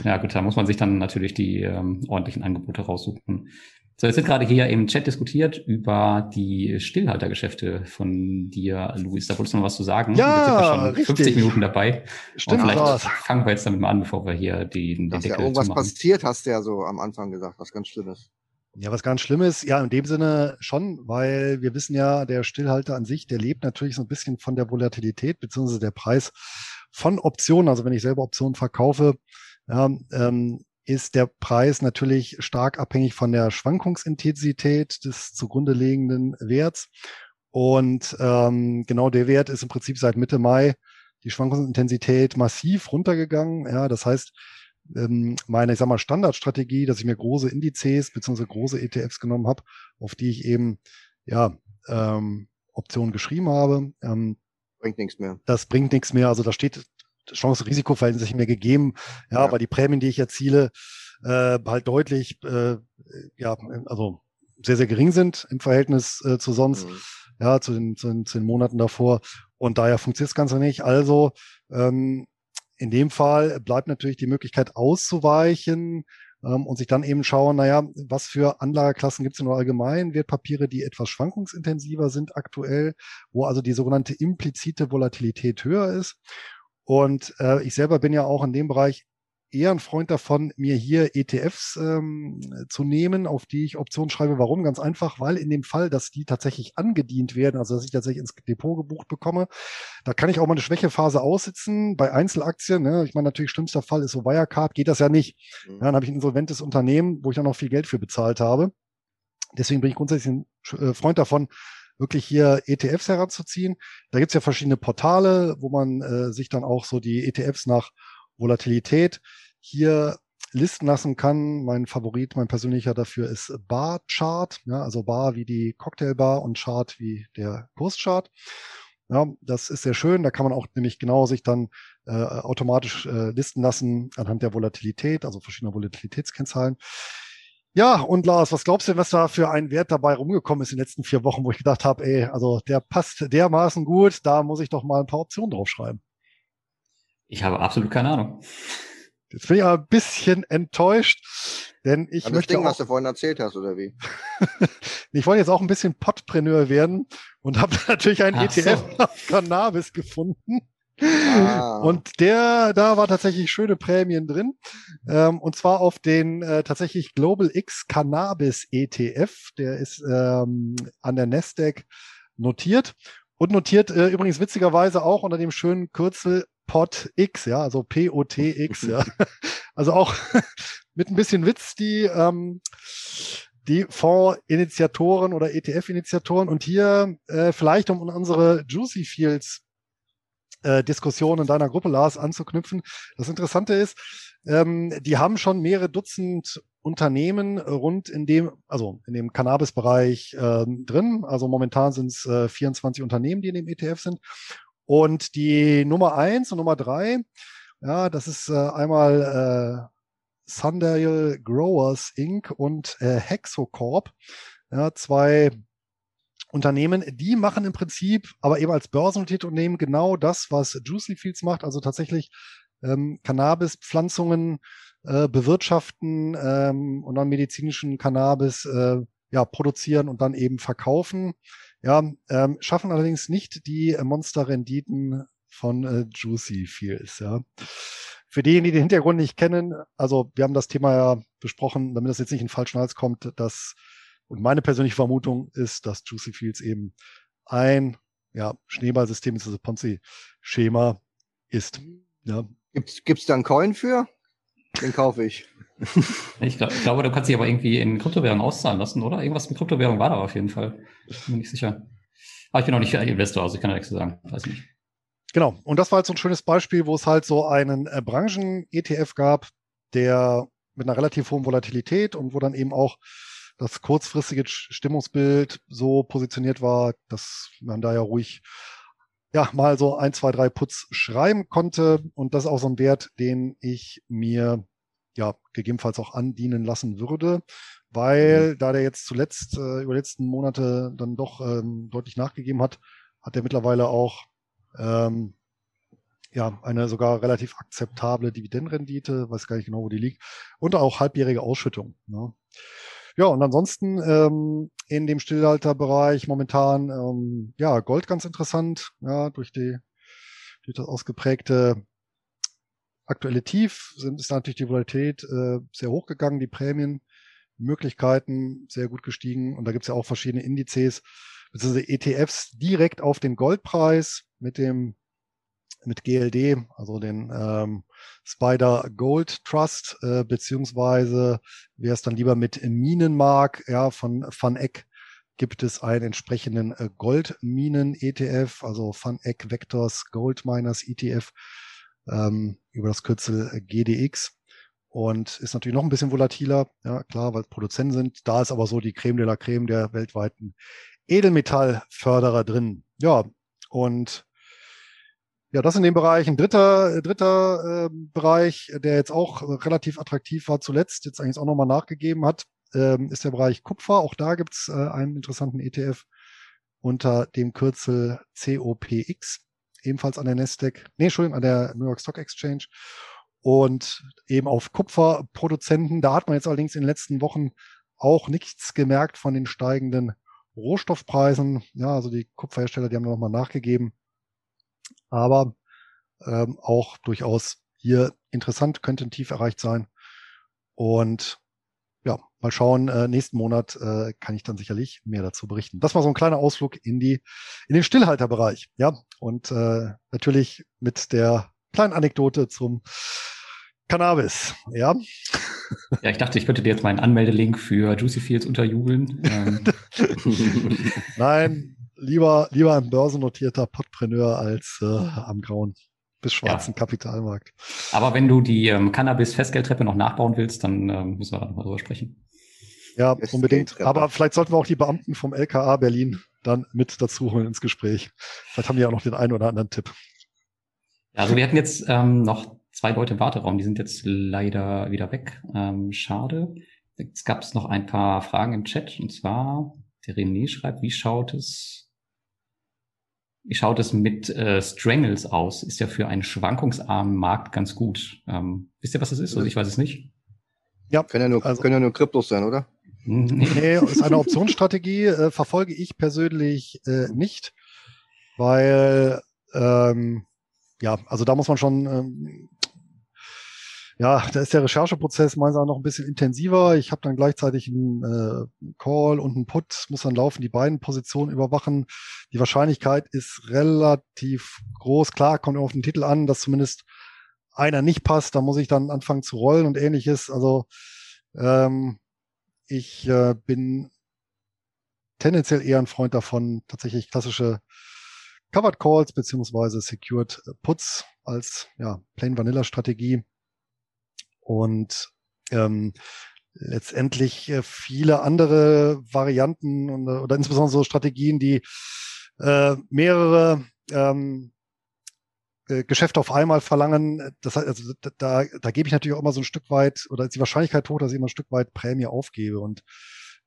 Ja, gut, da muss man sich dann natürlich die ähm, ordentlichen Angebote raussuchen. So, jetzt wird gerade hier im Chat diskutiert über die Stillhaltergeschäfte von dir, Luis. Da wolltest du noch was zu sagen. Ja, schon richtig. 50 Minuten dabei. Stimmt. Und vielleicht was. fangen wir jetzt damit mal an, bevor wir hier die, den Dass Deckel ja irgendwas passiert, hast du ja so am Anfang gesagt, was ganz Schlimmes. Ja, was ganz Schlimmes, ja, in dem Sinne schon, weil wir wissen ja, der Stillhalter an sich, der lebt natürlich so ein bisschen von der Volatilität, beziehungsweise der Preis von Optionen. Also wenn ich selber Optionen verkaufe, ja, ähm, ist der Preis natürlich stark abhängig von der Schwankungsintensität des zugrunde liegenden Werts. Und ähm, genau der Wert ist im Prinzip seit Mitte Mai die Schwankungsintensität massiv runtergegangen. Ja, das heißt, ähm, meine, ich sag mal, Standardstrategie, dass ich mir große Indizes bzw. große ETFs genommen habe, auf die ich eben ja ähm, Optionen geschrieben habe. Ähm, bringt nichts mehr. Das bringt nichts mehr. Also da steht Chance-Risiko-Verhältnis sich mir gegeben, ja, ja, weil die Prämien, die ich erziele, äh, halt deutlich, äh, ja, also sehr, sehr gering sind im Verhältnis äh, zu sonst, mhm. ja, zu den, zu, den, zu den Monaten davor. Und daher funktioniert das Ganze nicht. Also ähm, in dem Fall bleibt natürlich die Möglichkeit auszuweichen ähm, und sich dann eben schauen, naja, was für Anlageklassen gibt es nur allgemein? Wertpapiere, die etwas schwankungsintensiver sind aktuell, wo also die sogenannte implizite Volatilität höher ist. Und äh, ich selber bin ja auch in dem Bereich eher ein Freund davon, mir hier ETFs ähm, zu nehmen, auf die ich Optionen schreibe. Warum? Ganz einfach, weil in dem Fall, dass die tatsächlich angedient werden, also dass ich tatsächlich ins Depot gebucht bekomme, da kann ich auch mal eine Schwächephase aussitzen. Bei Einzelaktien, ne, ich meine, natürlich schlimmster Fall ist so Wirecard, geht das ja nicht. Mhm. Ja, dann habe ich ein insolventes Unternehmen, wo ich auch noch viel Geld für bezahlt habe. Deswegen bin ich grundsätzlich ein äh, Freund davon, wirklich hier ETFs heranzuziehen. Da gibt's ja verschiedene Portale, wo man äh, sich dann auch so die ETFs nach Volatilität hier listen lassen kann. Mein Favorit, mein persönlicher dafür ist Bar Chart, ja, also Bar wie die Cocktailbar und Chart wie der Kurschart. Ja, das ist sehr schön. Da kann man auch nämlich genau sich dann äh, automatisch äh, listen lassen anhand der Volatilität, also verschiedener Volatilitätskennzahlen. Ja, und Lars, was glaubst du denn, was da für ein Wert dabei rumgekommen ist in den letzten vier Wochen, wo ich gedacht habe, ey, also der passt dermaßen gut, da muss ich doch mal ein paar Optionen draufschreiben. Ich habe absolut keine Ahnung. Jetzt bin ich aber ein bisschen enttäuscht, denn ich das möchte Ding, auch, was du vorhin erzählt hast, oder wie? ich wollte jetzt auch ein bisschen Podpreneur werden und habe natürlich einen Ach so. ETF auf Cannabis gefunden. Ah. Und der, da war tatsächlich schöne Prämien drin. Ähm, und zwar auf den äh, tatsächlich Global X Cannabis ETF. Der ist ähm, an der Nasdaq notiert. Und notiert äh, übrigens witzigerweise auch unter dem schönen Kürzel POTX, ja, also P-O-T-X, ja. Also auch mit ein bisschen Witz die, ähm, die Fondsinitiatoren oder ETF-Initiatoren. Und hier äh, vielleicht um unsere Juicy Fields äh, Diskussion in deiner Gruppe, Lars, anzuknüpfen. Das Interessante ist, ähm, die haben schon mehrere Dutzend Unternehmen rund in dem, also in dem Cannabis-Bereich ähm, drin. Also momentan sind es äh, 24 Unternehmen, die in dem ETF sind. Und die Nummer eins und Nummer drei, ja, das ist äh, einmal äh, Sundale Growers Inc. und äh, Hexocorp. Ja, zwei Unternehmen, die machen im Prinzip, aber eben als börsennotierte Unternehmen genau das, was Juicy Fields macht, also tatsächlich ähm, Cannabis-Pflanzungen äh, bewirtschaften ähm, und dann medizinischen Cannabis äh, ja, produzieren und dann eben verkaufen. Ja, ähm, schaffen allerdings nicht die Monsterrenditen von äh, Juicy Fields. Ja. Für diejenigen, die den Hintergrund nicht kennen, also wir haben das Thema ja besprochen, damit das jetzt nicht in falschen Hals kommt, dass und meine persönliche Vermutung ist, dass Juicy Fields eben ein ja, Schneeballsystem, das Ponzi-Schema ist. Ja. Gibt's, gibt's da einen Coin für? Den kaufe ich. Ich, glaub, ich glaube, du kannst dich aber irgendwie in Kryptowährung auszahlen lassen, oder? Irgendwas mit Kryptowährung war da auf jeden Fall. Ich bin mir nicht sicher. Aber ich bin auch nicht Investor, also ich kann da nichts zu sagen. Weiß nicht. Genau. Und das war jetzt so ein schönes Beispiel, wo es halt so einen äh, Branchen-ETF gab, der mit einer relativ hohen Volatilität und wo dann eben auch das kurzfristige Stimmungsbild so positioniert war, dass man da ja ruhig ja mal so ein, zwei, drei Putz schreiben konnte. Und das ist auch so ein Wert, den ich mir ja gegebenenfalls auch andienen lassen würde, weil mhm. da der jetzt zuletzt äh, über die letzten Monate dann doch ähm, deutlich nachgegeben hat, hat er mittlerweile auch ähm, ja, eine sogar relativ akzeptable Dividendenrendite, weiß gar nicht genau, wo die liegt, und auch halbjährige Ausschüttung. Ne? Ja, und ansonsten ähm, in dem Stillhalterbereich momentan ähm, ja Gold ganz interessant, ja, durch die durch das ausgeprägte aktuelle Tief sind ist natürlich die Volatilität äh, sehr hoch gegangen, die Prämienmöglichkeiten sehr gut gestiegen und da gibt es ja auch verschiedene Indizes beziehungsweise ETFs direkt auf den Goldpreis mit dem mit GLD, also den ähm, Spider Gold Trust, äh, beziehungsweise wer es dann lieber mit Minen mag, ja, von Van Eck gibt es einen entsprechenden äh, Goldminen-ETF, also Van Eck Vectors Gold Miners ETF ähm, über das Kürzel GDX und ist natürlich noch ein bisschen volatiler, ja klar, weil Produzenten sind. Da ist aber so die Creme de la Creme der weltweiten Edelmetallförderer drin. Ja, und ja, das in dem Bereich. Ein dritter, dritter äh, Bereich, der jetzt auch relativ attraktiv war zuletzt, jetzt eigentlich auch nochmal nachgegeben hat, ähm, ist der Bereich Kupfer. Auch da gibt's äh, einen interessanten ETF unter dem Kürzel COPX, ebenfalls an der Nasdaq, nee, Entschuldigung, an der New York Stock Exchange und eben auf Kupferproduzenten. Da hat man jetzt allerdings in den letzten Wochen auch nichts gemerkt von den steigenden Rohstoffpreisen. Ja, also die Kupferhersteller, die haben nochmal nachgegeben aber ähm, auch durchaus hier interessant, könnte ein Tief erreicht sein. Und ja, mal schauen, äh, nächsten Monat äh, kann ich dann sicherlich mehr dazu berichten. Das war so ein kleiner Ausflug in die, in den Stillhalterbereich. Ja, und äh, natürlich mit der kleinen Anekdote zum Cannabis, ja. Ja, ich dachte, ich könnte dir jetzt meinen Anmeldelink für Juicy Fields unterjubeln. Ähm. Nein, lieber, lieber ein börsennotierter Podpreneur als äh, am grauen bis schwarzen ja. Kapitalmarkt. Aber wenn du die ähm, Cannabis-Festgeldtreppe noch nachbauen willst, dann ähm, müssen wir da nochmal drüber sprechen. Ja, unbedingt. Aber vielleicht sollten wir auch die Beamten vom LKA Berlin dann mit dazu holen ins Gespräch. Vielleicht haben die auch noch den einen oder anderen Tipp. Ja, also wir hatten jetzt ähm, noch zwei Leute im Warteraum, die sind jetzt leider wieder weg. Ähm, schade. Jetzt gab es noch ein paar Fragen im Chat und zwar der René schreibt, wie schaut es schaut es mit äh, Strangles aus? Ist ja für einen schwankungsarmen Markt ganz gut. Ähm, wisst ihr, was das ist? Also ich weiß es nicht. Ja, können ja nur, also, können ja nur Kryptos sein, oder? Nee, ist eine Optionsstrategie, äh, verfolge ich persönlich äh, nicht, weil ähm, ja, also da muss man schon ähm, ja, da ist der Rechercheprozess meines Erachtens noch ein bisschen intensiver. Ich habe dann gleichzeitig einen äh, Call und einen Put, muss dann laufen, die beiden Positionen überwachen. Die Wahrscheinlichkeit ist relativ groß. Klar, kommt auf den Titel an, dass zumindest einer nicht passt. Da muss ich dann anfangen zu rollen und ähnliches. Also ähm, ich äh, bin tendenziell eher ein Freund davon, tatsächlich klassische Covered Calls beziehungsweise Secured Puts als ja, Plain Vanilla Strategie und ähm, letztendlich äh, viele andere Varianten und, äh, oder insbesondere so Strategien, die äh, mehrere ähm, äh, Geschäfte auf einmal verlangen. Das also da, da, gebe ich natürlich auch immer so ein Stück weit oder ist die Wahrscheinlichkeit hoch, dass ich immer ein Stück weit Prämie aufgebe und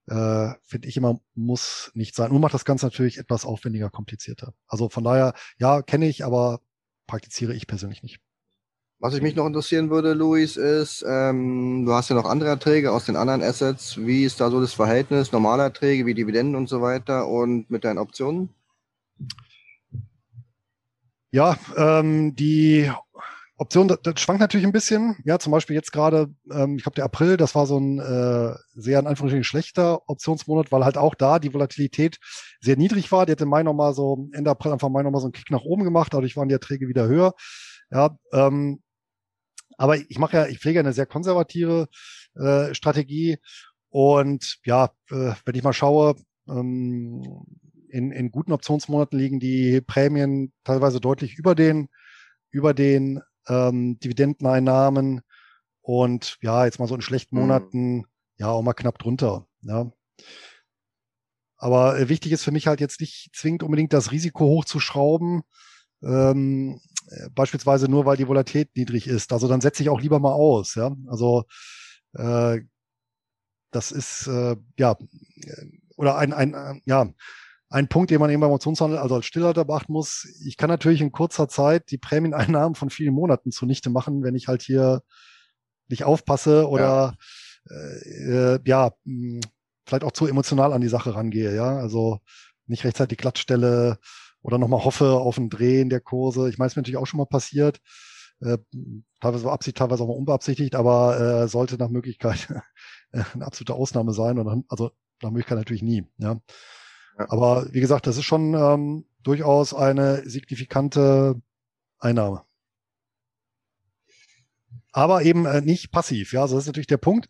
äh, finde ich immer, muss nicht sein. Und macht das Ganze natürlich etwas aufwendiger, komplizierter. Also von daher, ja, kenne ich, aber praktiziere ich persönlich nicht. Was ich mich noch interessieren würde, Luis, ist, ähm, du hast ja noch andere Erträge aus den anderen Assets. Wie ist da so das Verhältnis normale Erträge wie Dividenden und so weiter und mit deinen Optionen? Ja, ähm, die Option, das, das schwankt natürlich ein bisschen. Ja, zum Beispiel jetzt gerade, ähm, ich glaube, der April, das war so ein äh, sehr in Anführungsstrichen schlechter Optionsmonat, weil halt auch da die Volatilität sehr niedrig war. Die hat im Mai nochmal so, Ende April, Anfang Mai nochmal so einen Kick nach oben gemacht, dadurch waren die Erträge wieder höher. Ja, ähm, aber ich mache ja, ich pflege eine sehr konservative äh, Strategie. Und ja, äh, wenn ich mal schaue, ähm, in, in guten Optionsmonaten liegen die Prämien teilweise deutlich über den, über den ähm, Dividendeneinnahmen. Und ja, jetzt mal so in schlechten mhm. Monaten, mhm. ja, auch mal knapp drunter. Ja. Aber äh, wichtig ist für mich halt jetzt nicht zwingend unbedingt das Risiko hochzuschrauben, ähm, äh, beispielsweise nur, weil die Volatilität niedrig ist. Also dann setze ich auch lieber mal aus. Ja, also äh, das ist äh, ja oder ein, ein äh, ja ein Punkt, den man eben beim Optionshandel also als Stillhalter beachten muss. Ich kann natürlich in kurzer Zeit die Prämieneinnahmen von vielen Monaten zunichte machen, wenn ich halt hier nicht aufpasse oder ja, äh, ja mh, vielleicht auch zu emotional an die Sache rangehe. Ja, also nicht rechtzeitig glattstelle, oder nochmal hoffe auf ein Drehen der Kurse. Ich meine, es ist mir natürlich auch schon mal passiert. Äh, teilweise beabsichtigt, teilweise auch mal unbeabsichtigt, aber äh, sollte nach Möglichkeit eine absolute Ausnahme sein. Und dann, also nach Möglichkeit natürlich nie. Ja. ja. Aber wie gesagt, das ist schon ähm, durchaus eine signifikante Einnahme. Aber eben äh, nicht passiv. Ja, also das ist natürlich der Punkt.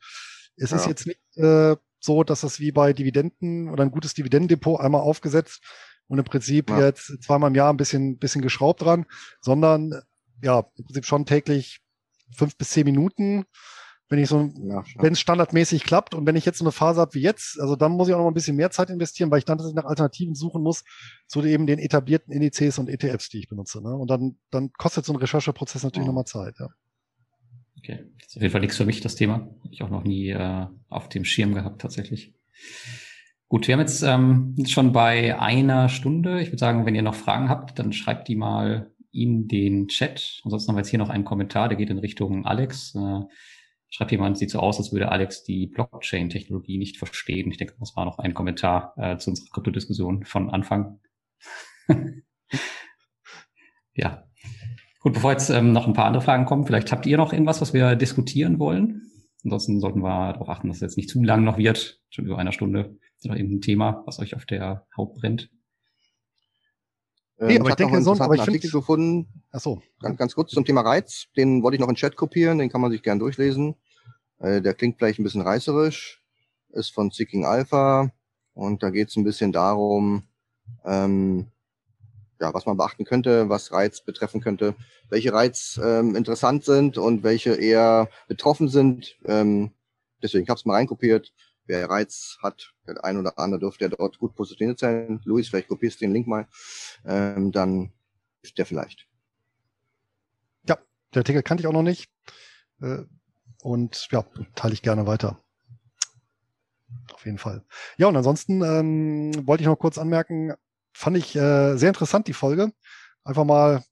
Es ja. ist jetzt nicht äh, so, dass das wie bei Dividenden oder ein gutes Dividendendepot einmal aufgesetzt und im Prinzip ja. jetzt zweimal im Jahr ein bisschen, bisschen geschraubt dran, sondern ja, im Prinzip schon täglich fünf bis zehn Minuten, wenn ich so, ja, wenn es standardmäßig klappt und wenn ich jetzt so eine Phase habe wie jetzt, also dann muss ich auch noch ein bisschen mehr Zeit investieren, weil ich dann nach Alternativen suchen muss zu eben den etablierten Indizes und ETFs, die ich benutze. Ne? Und dann, dann kostet so ein Rechercheprozess natürlich oh. nochmal Zeit. Ja. Okay, das ist auf jeden Fall nichts für mich, das Thema. Hab ich auch noch nie äh, auf dem Schirm gehabt, tatsächlich. Gut, wir haben jetzt ähm, schon bei einer Stunde. Ich würde sagen, wenn ihr noch Fragen habt, dann schreibt die mal in den Chat. Ansonsten haben wir jetzt hier noch einen Kommentar, der geht in Richtung Alex. Äh, schreibt jemand, sieht so aus, als würde Alex die Blockchain-Technologie nicht verstehen. Ich denke, das war noch ein Kommentar äh, zu unserer Kryptodiskussion von Anfang. ja. Gut, bevor jetzt ähm, noch ein paar andere Fragen kommen, vielleicht habt ihr noch irgendwas, was wir diskutieren wollen. Ansonsten sollten wir darauf achten, dass es jetzt nicht zu lang noch wird, schon über einer Stunde. Ist noch irgendein Thema, was euch auf der Haut brennt? Ähm, nee, aber ich, ich denke, sonst, aber ich Artikel gefunden. Ach so. Ganz, ganz kurz zum Thema Reiz. Den wollte ich noch in Chat kopieren. Den kann man sich gern durchlesen. Äh, der klingt vielleicht ein bisschen reißerisch. Ist von Seeking Alpha. Und da geht es ein bisschen darum, ähm, ja, was man beachten könnte, was Reiz betreffen könnte, welche Reiz ähm, interessant sind und welche eher betroffen sind. Ähm, deswegen habe ich es mal reinkopiert wer Reiz hat, der ein oder andere dürfte ja dort gut positioniert sein. Luis, vielleicht kopierst du den Link mal, ähm, dann ist der vielleicht. Ja, der Artikel kannte ich auch noch nicht. Äh, und ja, teile ich gerne weiter. auf jeden Fall. Ja, und ansonsten ähm, wollte ich noch kurz anmerken, fand ich äh, sehr interessant die Folge. Einfach mal,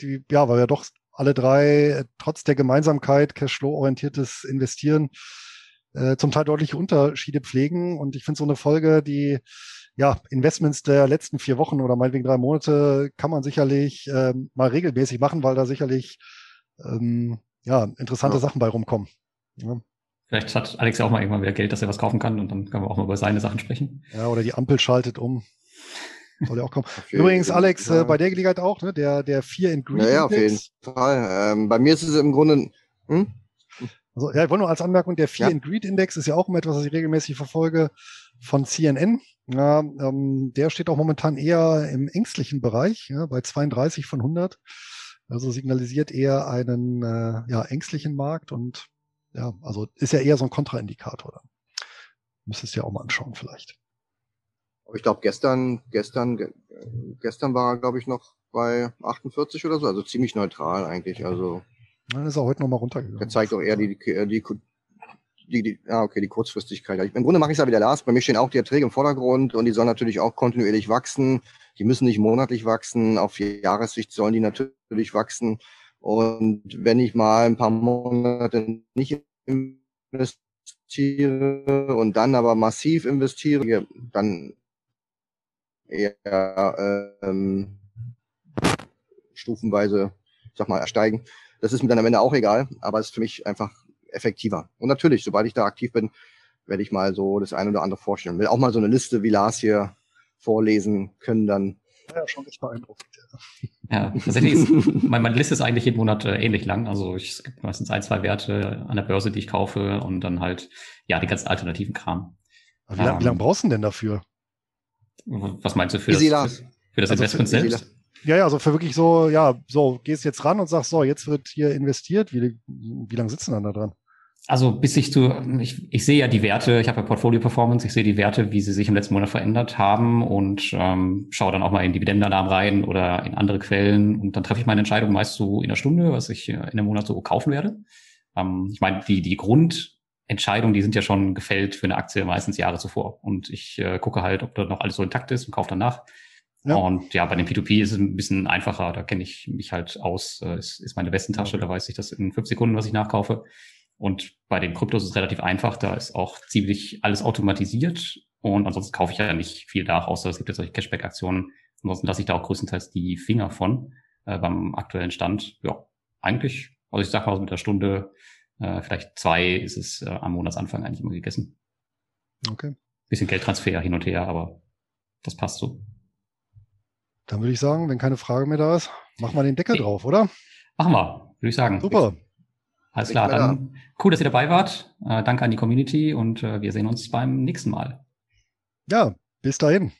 die, ja, weil wir doch alle drei äh, trotz der Gemeinsamkeit Cashflow-orientiertes Investieren äh, zum Teil deutliche Unterschiede pflegen. Und ich finde so eine Folge, die ja, Investments der letzten vier Wochen oder meinetwegen drei Monate kann man sicherlich ähm, mal regelmäßig machen, weil da sicherlich ähm, ja, interessante ja. Sachen bei rumkommen. Ja. Vielleicht hat Alex ja auch mal irgendwann wieder Geld, dass er was kaufen kann und dann können wir auch mal über seine Sachen sprechen. Ja, oder die Ampel schaltet um. Soll ja auch kommen. Übrigens, Alex, äh, bei der Gelegenheit auch, ne? Der, der Fear and Greed. Ja, ja auf jeden Fall. Ähm, bei mir ist es im Grunde. Hm? Also, ja, ich wollte nur als Anmerkung, der Fear ja. and Greed Index ist ja auch immer etwas, was ich regelmäßig verfolge von CNN. Ja, ähm, der steht auch momentan eher im ängstlichen Bereich, ja, bei 32 von 100. Also signalisiert eher einen äh, ja, ängstlichen Markt und ja, also ist ja eher so ein Kontraindikator. Dann. Müsstest du ja auch mal anschauen vielleicht. Ich glaube, gestern, gestern, gestern war er, glaube ich, noch bei 48 oder so, also ziemlich neutral eigentlich. Also dann ist er heute nochmal runtergegangen. Der zeigt auch eher die, die, die, die, die, ah, okay, die Kurzfristigkeit. Im Grunde mache ich es ja wieder Lars. Bei mir stehen auch die Erträge im Vordergrund und die sollen natürlich auch kontinuierlich wachsen. Die müssen nicht monatlich wachsen. Auf Jahressicht sollen die natürlich wachsen. Und wenn ich mal ein paar Monate nicht investiere und dann aber massiv investiere, dann eher ähm, stufenweise, sag mal, ersteigen. Das ist mir dann am Ende auch egal, aber es ist für mich einfach effektiver. Und natürlich, sobald ich da aktiv bin, werde ich mal so das eine oder andere vorstellen. Will auch mal so eine Liste wie Lars hier vorlesen können, dann ja, schon echt beeindruckend. Ja, tatsächlich ist, meine, meine Liste ist eigentlich jeden Monat äh, ähnlich lang. Also ich, es gibt meistens ein, zwei Werte an der Börse, die ich kaufe und dann halt, ja, die ganzen alternativen Kram. wie, lang, ähm, wie lange brauchst du denn dafür? Was meinst du für Easy das, für, für das also Investment für, selbst? Ja, ja, also für wirklich so, ja, so, gehst jetzt ran und sagst, so, jetzt wird hier investiert. Wie, wie lange sitzen dann da dran? Also bis ich zu, ich, ich sehe ja die Werte, ich habe ja Portfolio Performance, ich sehe die Werte, wie sie sich im letzten Monat verändert haben und ähm, schaue dann auch mal in Dividendenannahmen rein oder in andere Quellen und dann treffe ich meine Entscheidung meist so in einer Stunde, was ich in einem Monat so kaufen werde. Ähm, ich meine, die, die Grundentscheidungen, die sind ja schon gefällt für eine Aktie meistens Jahre zuvor und ich äh, gucke halt, ob da noch alles so intakt ist und kaufe danach. Ja. Und ja, bei dem P2P ist es ein bisschen einfacher, da kenne ich mich halt aus, äh, ist, ist meine Westentasche, da weiß ich das in fünf Sekunden, was ich nachkaufe. Und bei den Kryptos ist es relativ einfach. Da ist auch ziemlich alles automatisiert. Und ansonsten kaufe ich ja nicht viel nach, außer es gibt jetzt solche Cashback-Aktionen. Ansonsten lasse ich da auch größtenteils die Finger von äh, beim aktuellen Stand. Ja, eigentlich, also ich sag mal, mit der Stunde, äh, vielleicht zwei ist es äh, am Monatsanfang eigentlich immer gegessen. Okay. Bisschen Geldtransfer hin und her, aber das passt so. Dann würde ich sagen, wenn keine Frage mehr da ist, machen wir den Deckel okay. drauf, oder? Machen wir, würde ich sagen. Super. Alles klar, dann cool, dass ihr dabei wart. Äh, danke an die Community und äh, wir sehen uns beim nächsten Mal. Ja, bis dahin.